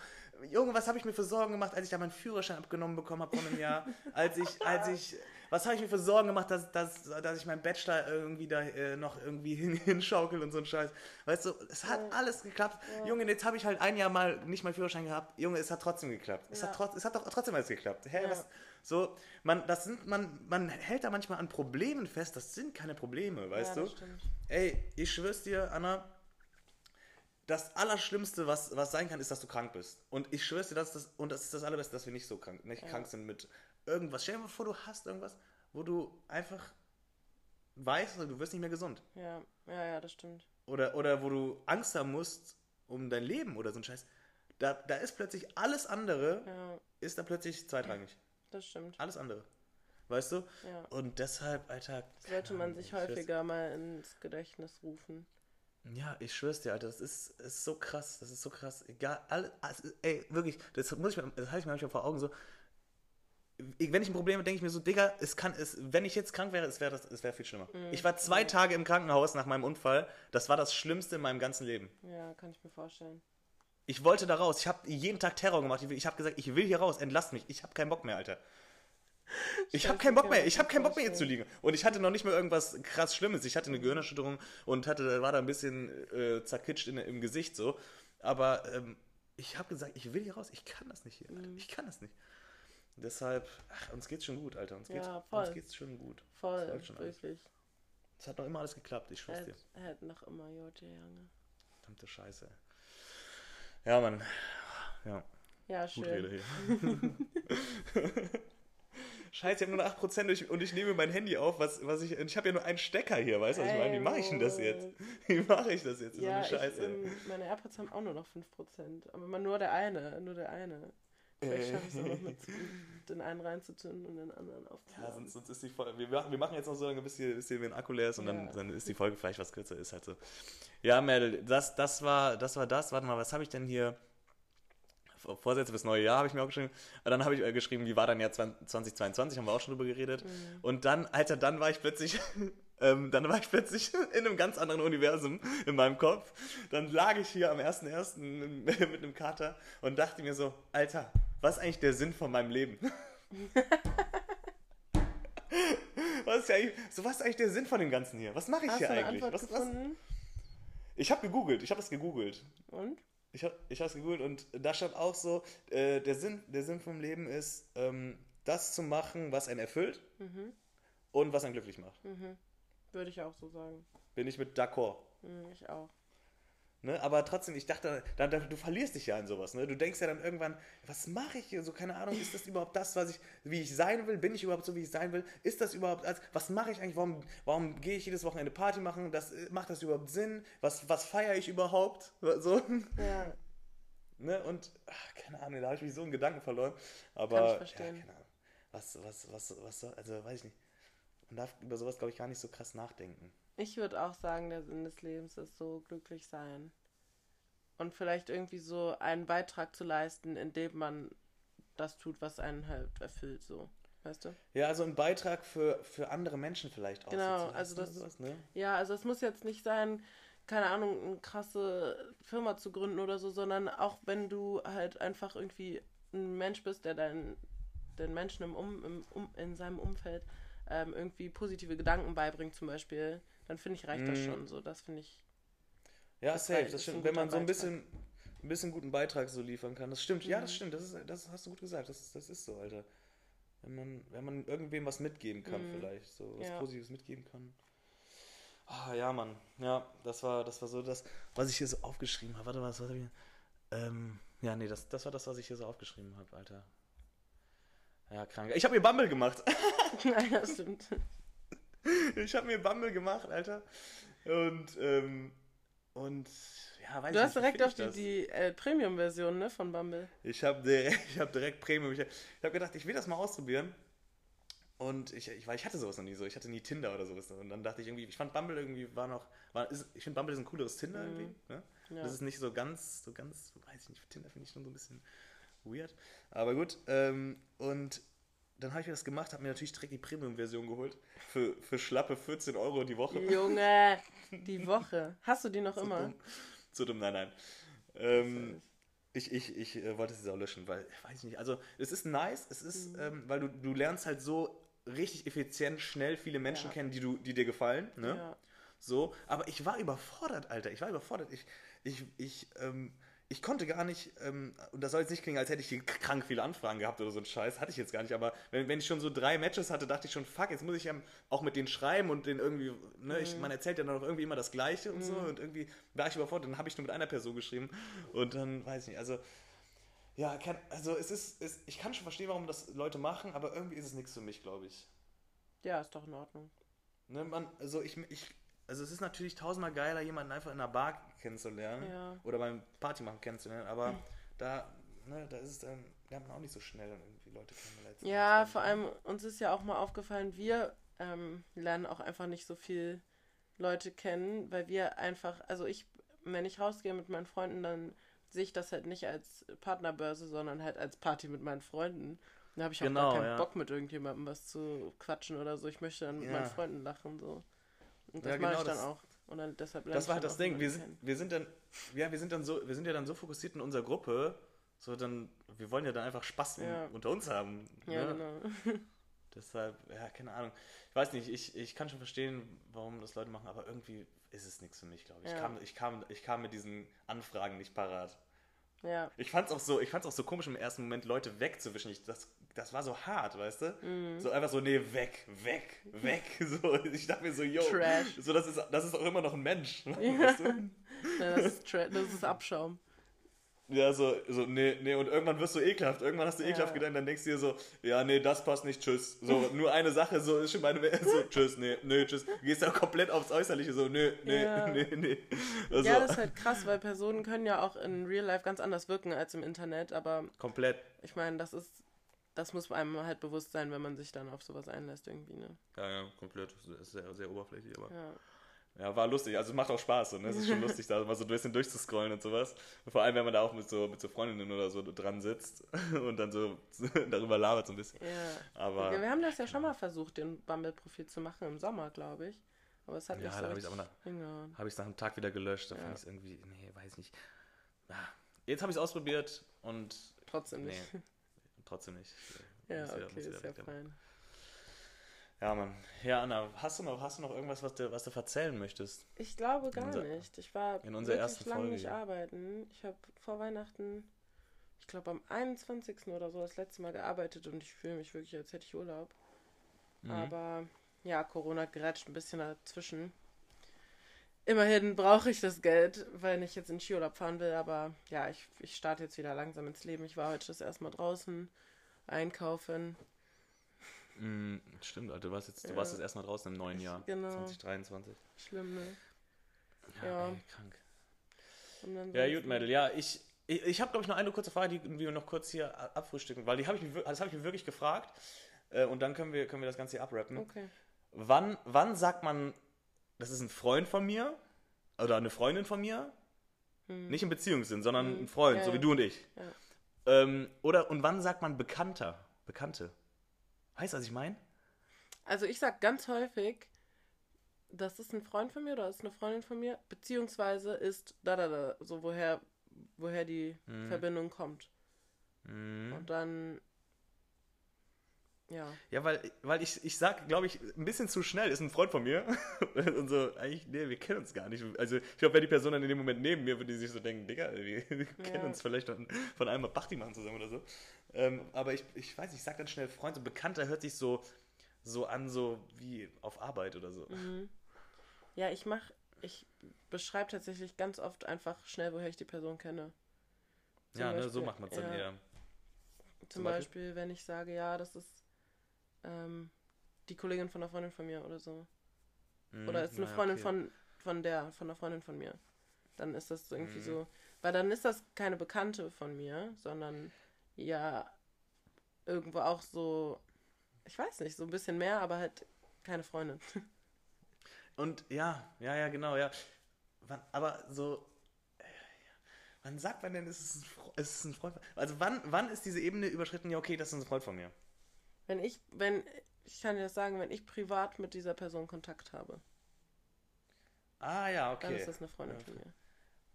Junge, was habe ich mir für Sorgen gemacht, als ich da meinen Führerschein abgenommen bekommen habe vor einem Jahr? als ich, als ich, was habe ich mir für Sorgen gemacht, dass, dass, dass ich meinen Bachelor irgendwie da äh, noch irgendwie hin, hinschaukel und so ein Scheiß. Weißt du, es hat alles geklappt. Junge, jetzt habe ich halt ein Jahr mal nicht meinen Führerschein gehabt. Junge, es hat trotzdem geklappt. Es, Ja. hat, trotz, es hat doch trotzdem alles geklappt. Hä, Ja. was, so, man, das sind, man, man hält da manchmal an Problemen fest. Das sind keine Probleme, weißt ja, du? stimmt. Ey, ich schwör's dir, Anna, das Allerschlimmste, was, was sein kann, ist, dass du krank bist. Und ich schwör's dir, das ist das, und das ist das Allerbeste, dass wir nicht so krank, nicht Ja. krank sind mit irgendwas. Stell dir mal vor, du hast irgendwas, wo du einfach weißt, du wirst nicht mehr gesund. Ja, ja, ja, das stimmt. Oder, oder wo du Angst haben musst um dein Leben oder so ein Scheiß. Da, da ist plötzlich alles andere, Ja, ist da plötzlich zweitrangig. das stimmt. Alles andere. Weißt du? Ja. Und deshalb, Alter. Sollte man sich häufiger mal ins Gedächtnis rufen. Ja, ich schwör's dir, Alter, das ist, ist so krass, das ist so krass. Egal, alle, also, ey, wirklich, das muss ich mir, das halte ich mir manchmal vor Augen so. Wenn ich ein Problem habe, denke ich mir so, Digga, es kann, es, wenn ich jetzt krank wäre, es wäre es wäre viel schlimmer. Ich war zwei Tage im Krankenhaus nach meinem Unfall. Das war das Schlimmste in meinem ganzen Leben. Ja, kann ich mir vorstellen. Ich wollte da raus. Ich habe jeden Tag Terror gemacht. Ich, habe gesagt, ich will hier raus. Entlasst mich. Ich habe keinen Bock mehr, Alter. Ich habe keinen Bock mehr. ich habe keinen Bock mehr hier zu liegen. Und ich hatte noch nicht mal irgendwas krass Schlimmes. Ich hatte eine Gehirnerschütterung und hatte, war da ein bisschen äh, zerkitscht in, im Gesicht so. Aber ähm, ich habe gesagt, ich will hier raus. Ich kann das nicht hier. Alter. Ich kann das nicht. Deshalb, ach, uns geht's schon gut, Alter. Uns geht's, Ja, voll. Uns geht's schon gut. Voll, läuft schon wirklich. Es hat noch immer alles geklappt, ich schwör's dir. Hätte hätt noch immer Joje Jange. Verdammte Scheiße. Ja, Mann. Ja, Ja, gut schön. Rede hier. Scheiße, ich habe nur noch 8% und ich, und ich nehme mein Handy auf, was, was ich. Ich habe ja nur einen Stecker hier, weißt du, was ich meine? Wie mache ich denn das jetzt? Wie mache ich das jetzt? Das Ja, ist so eine Scheiße. ich, ähm, meine AirPods haben auch nur noch 5%. Aber nur der eine, nur der eine. Vielleicht schaffe ich es auch noch mit den einen reinzuzünden und den anderen Ja, aufzuladen. sonst, sonst ist die Folge. Wir, machen- wir machen jetzt noch so lange, bis hier, bis hier ein Akku leer ist und dann, Ja. dann ist die Folge vielleicht was kürzer, ist halt so. Ja, Mel, das, das, war, das war das. Warte mal, was habe ich denn hier? Vor- Vorsätze fürs neue Jahr habe ich mir auch geschrieben. Aber dann habe ich äh, geschrieben, wie war dein Jahr 20- 2022? Haben wir auch schon drüber geredet. Mhm. Und dann, Alter, dann war ich plötzlich. Ähm, dann war ich plötzlich in einem ganz anderen Universum in meinem Kopf. Dann lag ich hier am 1.1. mit einem Kater und dachte mir so, Alter, was ist eigentlich der Sinn von meinem Leben? Was ist, eigentlich, so, was ist eigentlich der Sinn von dem Ganzen hier? Was mache ich Hast hier eigentlich? Was, was? Ich habe gegoogelt, ich habe das gegoogelt. Und? Ich habe ich es gegoogelt und da stand auch so, äh, der, Sinn, der Sinn vom Leben ist, ähm, das zu machen, was einen erfüllt Mhm. und was einen glücklich macht. Mhm. Würde ich auch so sagen. Bin ich mit d'accord. Mhm, ich auch. Ne? Aber trotzdem, ich dachte, da, da, du verlierst dich ja in sowas. Ne? Du denkst ja dann irgendwann, was mache ich hier? So, keine Ahnung, ist das überhaupt das, was ich, wie ich sein will? Bin ich überhaupt so, wie ich sein will? Ist das überhaupt, als, was mache ich eigentlich? Warum, warum gehe ich jedes Wochenende Party machen? Das, äh, macht das überhaupt Sinn? Was, was feiere ich überhaupt? So. Ja, Ne? Und, ach, keine Ahnung, da habe ich mich so in Gedanken verloren. Aber, Kann ich verstehen. Ja, keine Ahnung. Was, was, was, was also weiß ich nicht. Man darf über sowas, glaube ich, gar nicht so krass nachdenken. Ich würde auch sagen, der Sinn des Lebens ist so glücklich sein. Und vielleicht irgendwie so einen Beitrag zu leisten, indem man das tut, was einen halt erfüllt, so. Weißt du? Ja, also ein Beitrag für, für andere Menschen vielleicht auch. Genau, also leisten das- sowas, ne? Ja, also es muss jetzt nicht sein, keine Ahnung, eine krasse Firma zu gründen oder so, sondern auch wenn du halt einfach irgendwie ein Mensch bist, der dein, den Menschen im um, im, um, in seinem Umfeld ähm, irgendwie positive Gedanken beibringt zum Beispiel, dann finde ich, reicht das Mhm. schon so. Das finde ich. Ja, Das safe, ist das stimmt. Wenn man so ein bisschen, ein bisschen guten Beitrag so liefern kann. Das stimmt, ja, das Mhm. stimmt. Das, ist, das hast du gut gesagt. Das, ist- das ist so, Alter. Wenn man, wenn man irgendwem was mitgeben kann, Mhm. vielleicht. So was Ja. Positives mitgeben kann. Ah, ja, Mann. Ja, das war, das war so das, was ich hier so aufgeschrieben habe. Warte mal, was habe ich? Ähm, ja, nee, das, das war das, was ich hier so aufgeschrieben habe, Alter. Ja, krank. Ich habe mir Bumble gemacht. ja, stimmt. Ich habe mir Bumble gemacht, Alter. Und, ähm, und, ja, weiß Du ich hast nicht, wie direkt auf die, die äh, Premium-Version ne, von Bumble. Ich habe direkt, ich hab direkt Premium. Ich habe hab gedacht, ich will das mal ausprobieren. Und ich, ich, weil ich hatte sowas noch nie so. Ich hatte nie Tinder oder sowas. Und dann dachte ich irgendwie, ich fand Bumble irgendwie war noch, war, ist, ich finde Bumble ist ein cooleres Tinder Mhm. irgendwie. Ne? Ja. Das ist nicht so ganz, so ganz, weiß ich nicht, Tinder finde ich schon so ein bisschen weird. Aber gut. Ähm, und dann habe ich mir das gemacht, habe mir natürlich direkt die Premium-Version geholt. Für, für schlappe 14 Euro die Woche. Junge, die Woche. Hast du die noch Zu immer? dumm. Zu dumm, nein, nein. Ähm, ich ich, ich äh, wollte jetzt auch löschen, weil, ich weiß nicht, also es ist nice, es ist, Mhm. ähm, weil du, du lernst halt so richtig effizient, schnell viele Menschen Ja. kennen, die, du, die dir gefallen, ne? Ja. So, aber ich war überfordert, Alter, ich war überfordert. Ich, ich, ich, ähm, ich konnte gar nicht, ähm, und das soll jetzt nicht klingen, als hätte ich hier krank viele Anfragen gehabt oder so ein Scheiß, hatte ich jetzt gar nicht, aber wenn, wenn ich schon so drei Matches hatte, dachte ich schon, fuck, jetzt muss ich ja auch mit denen schreiben und den irgendwie, ne, ich, Mhm. man erzählt ja dann auch irgendwie immer das Gleiche und so Mhm. und irgendwie war ich überfordert, dann habe ich nur mit einer Person geschrieben und dann, weiß ich nicht, also, ja, kann, also es ist, es, ich kann schon verstehen, warum das Leute machen, aber irgendwie ist es nichts für mich, glaube ich. ja, ist doch in Ordnung. Ne, man, also ich, ich, also es ist natürlich tausendmal geiler, jemanden einfach in einer Bar kennenzulernen Ja. oder beim Party machen kennenzulernen, aber Mhm. da, ne, da ist es dann, lernt man auch nicht so schnell irgendwie Leute kennen. letzten Ja, vor allem uns ist ja auch mal aufgefallen, wir ähm, lernen auch einfach nicht so viel Leute kennen, weil wir einfach, also ich, wenn ich rausgehe mit meinen Freunden, dann sehe ich das halt nicht als Partnerbörse, sondern halt als Party mit meinen Freunden. Da habe ich auch Genau, gar keinen ja. Bock mit irgendjemandem was zu quatschen oder so. Ich möchte dann mit Ja. meinen Freunden lachen so. Und das Ja, mache genau, ich dann das- auch. Und dann deshalb Das ich war halt das Ding. Wir sind, wir sind dann, ja, wir sind dann so, wir sind ja dann so fokussiert in unserer Gruppe, so dann, wir wollen ja dann einfach Spaß Ja. unter uns haben. Ja, ne? genau. Deshalb, ja, keine Ahnung. Ich weiß nicht, ich, ich kann schon verstehen, warum das Leute machen, aber irgendwie ist es nichts für mich, glaube ich. Ich, Ja. kam, ich, kam, ich kam mit diesen Anfragen nicht parat. Ja. Ich fand's auch so, ich fand's auch so komisch im ersten Moment, Leute wegzuwischen. Ich, das das war so hart, weißt du? Mhm. So einfach so, nee, weg, weg, weg. So, ich dachte mir so, yo, Trash. so, das ist, das ist auch immer noch ein Mensch. Ja. Weißt du? Ja, das, ist Tra das ist Abschaum. Ja, so, so, nee, nee, und irgendwann wirst du ekelhaft. Irgendwann hast du Ja. ekelhaft gedacht, dann denkst du dir so, ja, nee, das passt nicht, tschüss. So, nur eine Sache, so, ist schon meine, so, tschüss, nee, nee, tschüss. Du gehst auch komplett aufs Äußerliche, so, nee, nee, Ja. nee, nee. Also, Ja, das ist halt krass, weil Personen können ja auch in Real Life ganz anders wirken als im Internet, aber komplett. ich meine, das ist, das muss einem halt bewusst sein, wenn man sich dann auf sowas einlässt irgendwie, ne? Ja, ja, komplett. Das ist sehr, sehr oberflächlich, aber. Ja. Ja, war lustig. Also macht auch Spaß. So, ne? Es ist schon lustig, da mal so ein bisschen durchzuscrollen und sowas. Vor allem, wenn man da auch mit so, mit so Freundinnen oder so dran sitzt und dann so darüber labert so ein bisschen. Ja. Aber. Wir haben das ja schon mal versucht, den Bumble-Profil zu machen im Sommer, glaube ich. Aber es hat Ja, nicht so da nach- habe ich es nach einem Tag wieder gelöscht. Da Ja. fand ich es irgendwie, nee, weiß nicht. Ja. Jetzt habe ich es ausprobiert und Trotzdem nee, nicht. Trotzdem nicht. Ja, Muss wieder- okay, muss ist ja fein. Ja, Mann. Ja, Anna, hast du noch, hast du noch irgendwas, was du, was du verzählen möchtest? Ich glaube gar unser- nicht. Ich war in unserer ersten lange Folge nicht arbeiten. Ich habe vor Weihnachten, ich glaube am 21. oder so das letzte Mal gearbeitet und ich fühle mich wirklich, als hätte ich Urlaub. Mhm. Aber ja, Corona grätscht ein bisschen dazwischen. Immerhin brauche ich das Geld, wenn ich jetzt in Skiurlaub fahren will. Aber ja, ich, ich starte jetzt wieder langsam ins Leben. Ich war heute das erste Mal draußen einkaufen. Mm, stimmt, Alter. Du warst jetzt, du Ja. warst jetzt erstmal draußen im neuen Jahr. Genau. 2023. Schlimm, ne? Ja, Ja. Ey, krank. Ja, gut, Mädel. Ja, ich, ich, ich habe, glaube ich, noch eine kurze Frage, die wir noch kurz hier abfrühstücken, weil die habe ich, das habe ich mir wirklich gefragt. Äh, und dann können wir, können wir das Ganze hier abrappen. Okay. Wann, wann sagt man, das ist ein Freund von mir oder eine Freundin von mir? Hm. Nicht im Beziehungssinn, sondern Mhm. ein Freund, Ja, so wie du und ich. Ja. Ähm, oder, und wann sagt man Bekannter? Bekannte. Weißt du, was ich meine? Also ich sag ganz häufig, das ist ein Freund von mir oder ist eine Freundin von mir, beziehungsweise ist da da da, so woher, woher die Mhm. Verbindung kommt. Mhm. Und dann, ja. Ja, weil, weil ich, ich sag, glaube ich, ein bisschen zu schnell, ist ein Freund von mir. und so, eigentlich, nee, wir kennen uns gar nicht. Also, ich glaube, wäre die Person dann in dem Moment neben mir, würde die sich so denken, Digga, wir, wir kennen Ja. uns vielleicht von, von einmal Bachti machen zusammen oder so. Ähm, aber ich, ich weiß, ich sag dann schnell Freund, so Bekannter hört sich so, so an, so wie auf Arbeit oder so. Mhm. Ja, ich mach, ich beschreibe tatsächlich ganz oft einfach schnell, woher ich die Person kenne. Zum ja, ne, so Beispiel, macht man es dann ja. eher. Zum, Zum Beispiel? Beispiel? wenn ich sage, ja, das ist ähm, die Kollegin von einer Freundin von mir oder so. Mhm, Oder ist eine naja, Freundin okay. von, von der, von einer Freundin von mir. Dann ist das so irgendwie Mhm. so. Weil dann ist das keine Bekannte von mir, sondern ja irgendwo auch so, ich weiß nicht, so ein bisschen mehr, aber halt keine Freundin. Und ja, ja, ja, genau, ja. Wann, aber so, äh, wann sagt man denn, ist es, ist es ein Freund von Also wann, wann ist diese Ebene überschritten, ja, okay, das ist ein Freund von mir? Wenn ich, wenn, ich kann dir das sagen, wenn ich privat mit dieser Person Kontakt habe, Ah ja, dann okay. ist das eine Freundin Ja, von mir.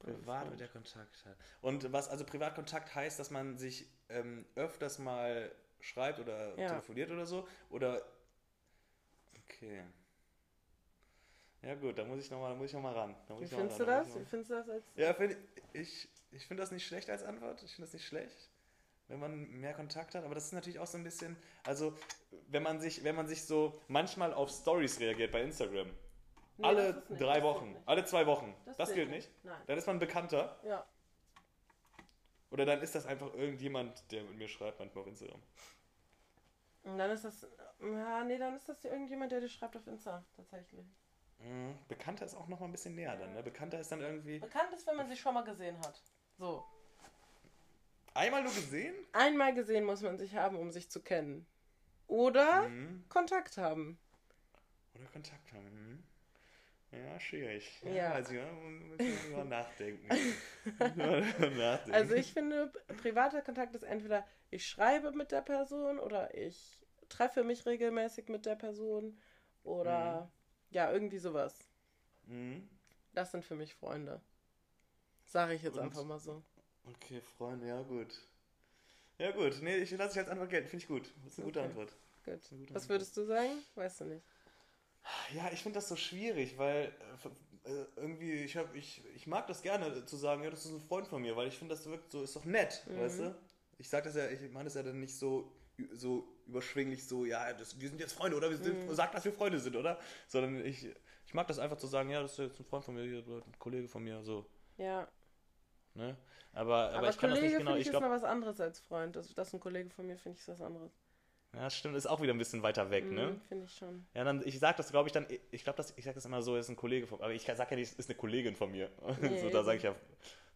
Privat mit der Kontakt hat. Und was, also Privatkontakt heißt, dass man sich ähm, öfters mal schreibt oder Ja. telefoniert oder so? Oder. Okay. Ja gut, da muss ich nochmal noch mal ran. Da muss Wie ich noch mal findest du ran, da das? Wie findest du das als. Ja, find, ich, ich finde das nicht schlecht als Antwort. Ich finde das nicht schlecht, wenn man mehr Kontakt hat. Aber das ist natürlich auch so ein bisschen, also wenn man sich, wenn man sich so manchmal auf Stories reagiert bei Instagram. Nee, alle das drei das Wochen, alle zwei Wochen. Das, zählt gilt nicht. Nein. Dann ist man Bekannter. Ja. Oder dann ist das einfach irgendjemand, der mit mir schreibt, manchmal auf Instagram. Und dann ist das. Ja, nee, dann ist das irgendjemand, der dir schreibt auf Insta, tatsächlich. Mhm. Bekannter ist auch noch mal ein bisschen näher dann. Ne? Bekannter ist dann irgendwie. Bekannt ist, wenn man sich schon mal gesehen hat. So. Einmal nur gesehen? Einmal gesehen muss man sich haben, um sich zu kennen. Oder Mhm. Kontakt haben. Oder Kontakt haben. Mhm. Ja, schwierig. Ja, Ja. ich, ja. Mal nachdenken. Nachdenken. Also ich finde, privater Kontakt ist entweder ich schreibe mit der Person oder ich treffe mich regelmäßig mit der Person oder ja, irgendwie sowas. Mhm. Das sind für mich Freunde. Sage ich jetzt Und? einfach mal so. Okay, Freunde, ja gut. Ja gut, nee, ich lasse dich als Antwort gelten, finde ich gut. Das ist eine gute Okay. Antwort. Gut. eine gute Was Antwort. würdest du sagen? Weißt du nicht. Ja, ich finde das so schwierig, weil äh, irgendwie, ich, hab, ich, ich mag das gerne zu sagen, ja, das ist ein Freund von mir, weil ich finde, das wirkt so, ist doch nett, Mhm. weißt du? Ich sag das ja, ich meine das ja dann nicht so so überschwinglich so, ja, das, wir sind jetzt Freunde, oder? Wir sind, Sag, dass wir Freunde sind, oder? Sondern ich, ich mag das einfach zu sagen, ja, das ist jetzt ein Freund von mir, ein Kollege von mir, so. Ja. Ne? Aber, aber, Aber, ich kann das Kollege nicht genau. Ich ich ist glaube, noch was anderes als Freund. Das, das ist ein Kollege von mir, finde ich, ist was anderes. ja, stimmt, ist auch wieder ein bisschen weiter weg, ne? Mhm, finde ich schon. Ja, dann, ich sag das, glaube ich, dann, ich glaube, das, ich sag das immer so, ist ein Kollege von mir, aber ich sag ja nicht, ist eine Kollegin von mir. Nee, so, da sage ich ja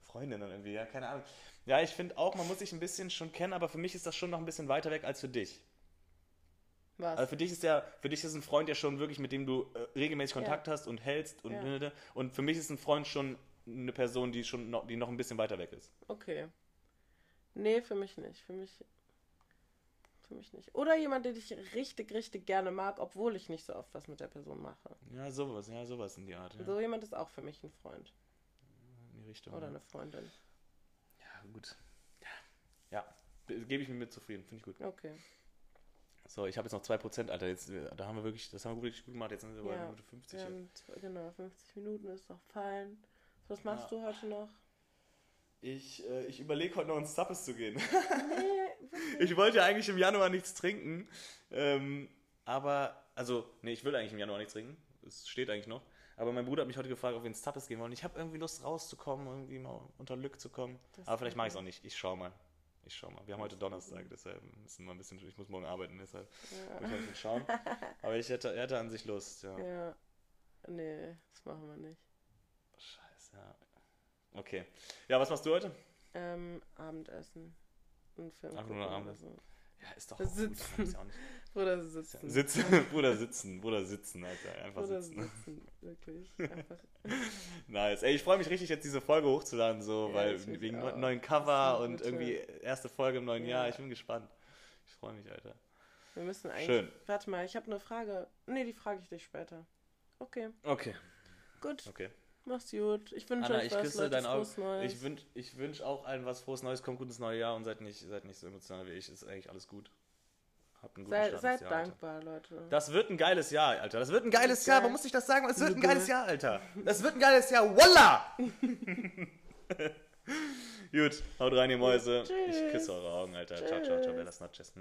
Freundin dann irgendwie, ja, keine Ahnung. Ja, ich finde auch, man muss sich ein bisschen schon kennen, aber für mich ist das schon noch ein bisschen weiter weg als für dich. Was? Also für dich ist der, für dich ist ein Freund ja schon wirklich, mit dem du äh, regelmäßig Kontakt hast und hältst und Ja. und für mich ist ein Freund schon eine Person, die schon noch, die noch ein bisschen weiter weg ist. Okay. Nee, für mich nicht. Für mich. Für mich nicht. Oder jemand, den ich richtig, richtig gerne mag, obwohl ich nicht so oft was mit der Person mache. Ja, sowas, ja, sowas in die Art. Ja. So jemand ist auch für mich ein Freund. In die Richtung. Oder ja. eine Freundin. ja, gut. Ja, ja. gebe ich mir mit zufrieden, finde ich gut. Okay. So, ich habe jetzt noch 2%, Alter. Jetzt, äh, da haben wir wirklich, das haben wir wirklich gut gemacht. Jetzt sind wir bei Ja, Minute 50. Wir jetzt. haben, z- genau, 50 Minuten ist noch fein. Was machst du heute noch? Ich, äh, ich überlege heute noch ins Zappes zu gehen. Nee, ich wollte ja eigentlich im Januar nichts trinken. Ähm, aber, also, nee, ich will eigentlich im Januar nichts trinken. Es steht eigentlich noch. Aber mein Bruder hat mich heute gefragt, ob wir ins Zappes gehen wollen. Ich habe irgendwie Lust rauszukommen, irgendwie mal unter Lück zu kommen. Das aber vielleicht mache ich es auch nicht. Ich schau mal. Ich schau mal. Wir haben heute Donnerstag, deshalb müssen wir ein bisschen, ich muss morgen arbeiten, deshalb muss ich ein bisschen schauen. Aber ich hätte, er hätte an sich Lust, ja. Ja. Nee, das machen wir nicht. Ja. Okay. Ja, was machst du heute? Ähm, Abendessen. Und Film. Einfach nur gucken Abendessen. Ja, ist doch gut. sitzen. muss ja auch nicht- Oder sitzen. Sitzen, Bruder sitzen, Bruder sitzen, Alter. Einfach Oder sitzen. sitzen. Wirklich. Einfach. Nice. Ey, ich freue mich richtig, jetzt diese Folge hochzuladen, so, Ja, weil wegen auch. neuen Cover und irgendwie erste Folge im neuen Ja. Jahr. Ich bin gespannt. Ich freue mich, Alter. Wir müssen eigentlich. Schön. Warte mal, ich habe eine Frage. Nee, die frage ich dich später. Okay, Okay, gut. okay. Mach's gut. Ich wünsche euch ich was, küsse Leute, dein Auge. frohes Neues. Ich wünsche ich wünsch auch allen was frohes Neues, kommt gut ins neue Jahr und seid nicht, seid nicht so emotional wie ich. Ist eigentlich alles gut. Habt einen guten Sei, Start seid Jahr, Alter. dankbar, Leute. Das wird ein geiles Jahr, Alter. Das wird ein geiles Geil. Jahr. Warum muss ich das sagen? Es wird ein Geil. geiles Jahr, Alter. Das wird ein geiles Jahr. Voila! Gut, haut rein, ihr Mäuse. Ich Tschüss. küsse eure Augen, Alter. Ciao, ciao, ciao. Tschüss. Bellas Notches.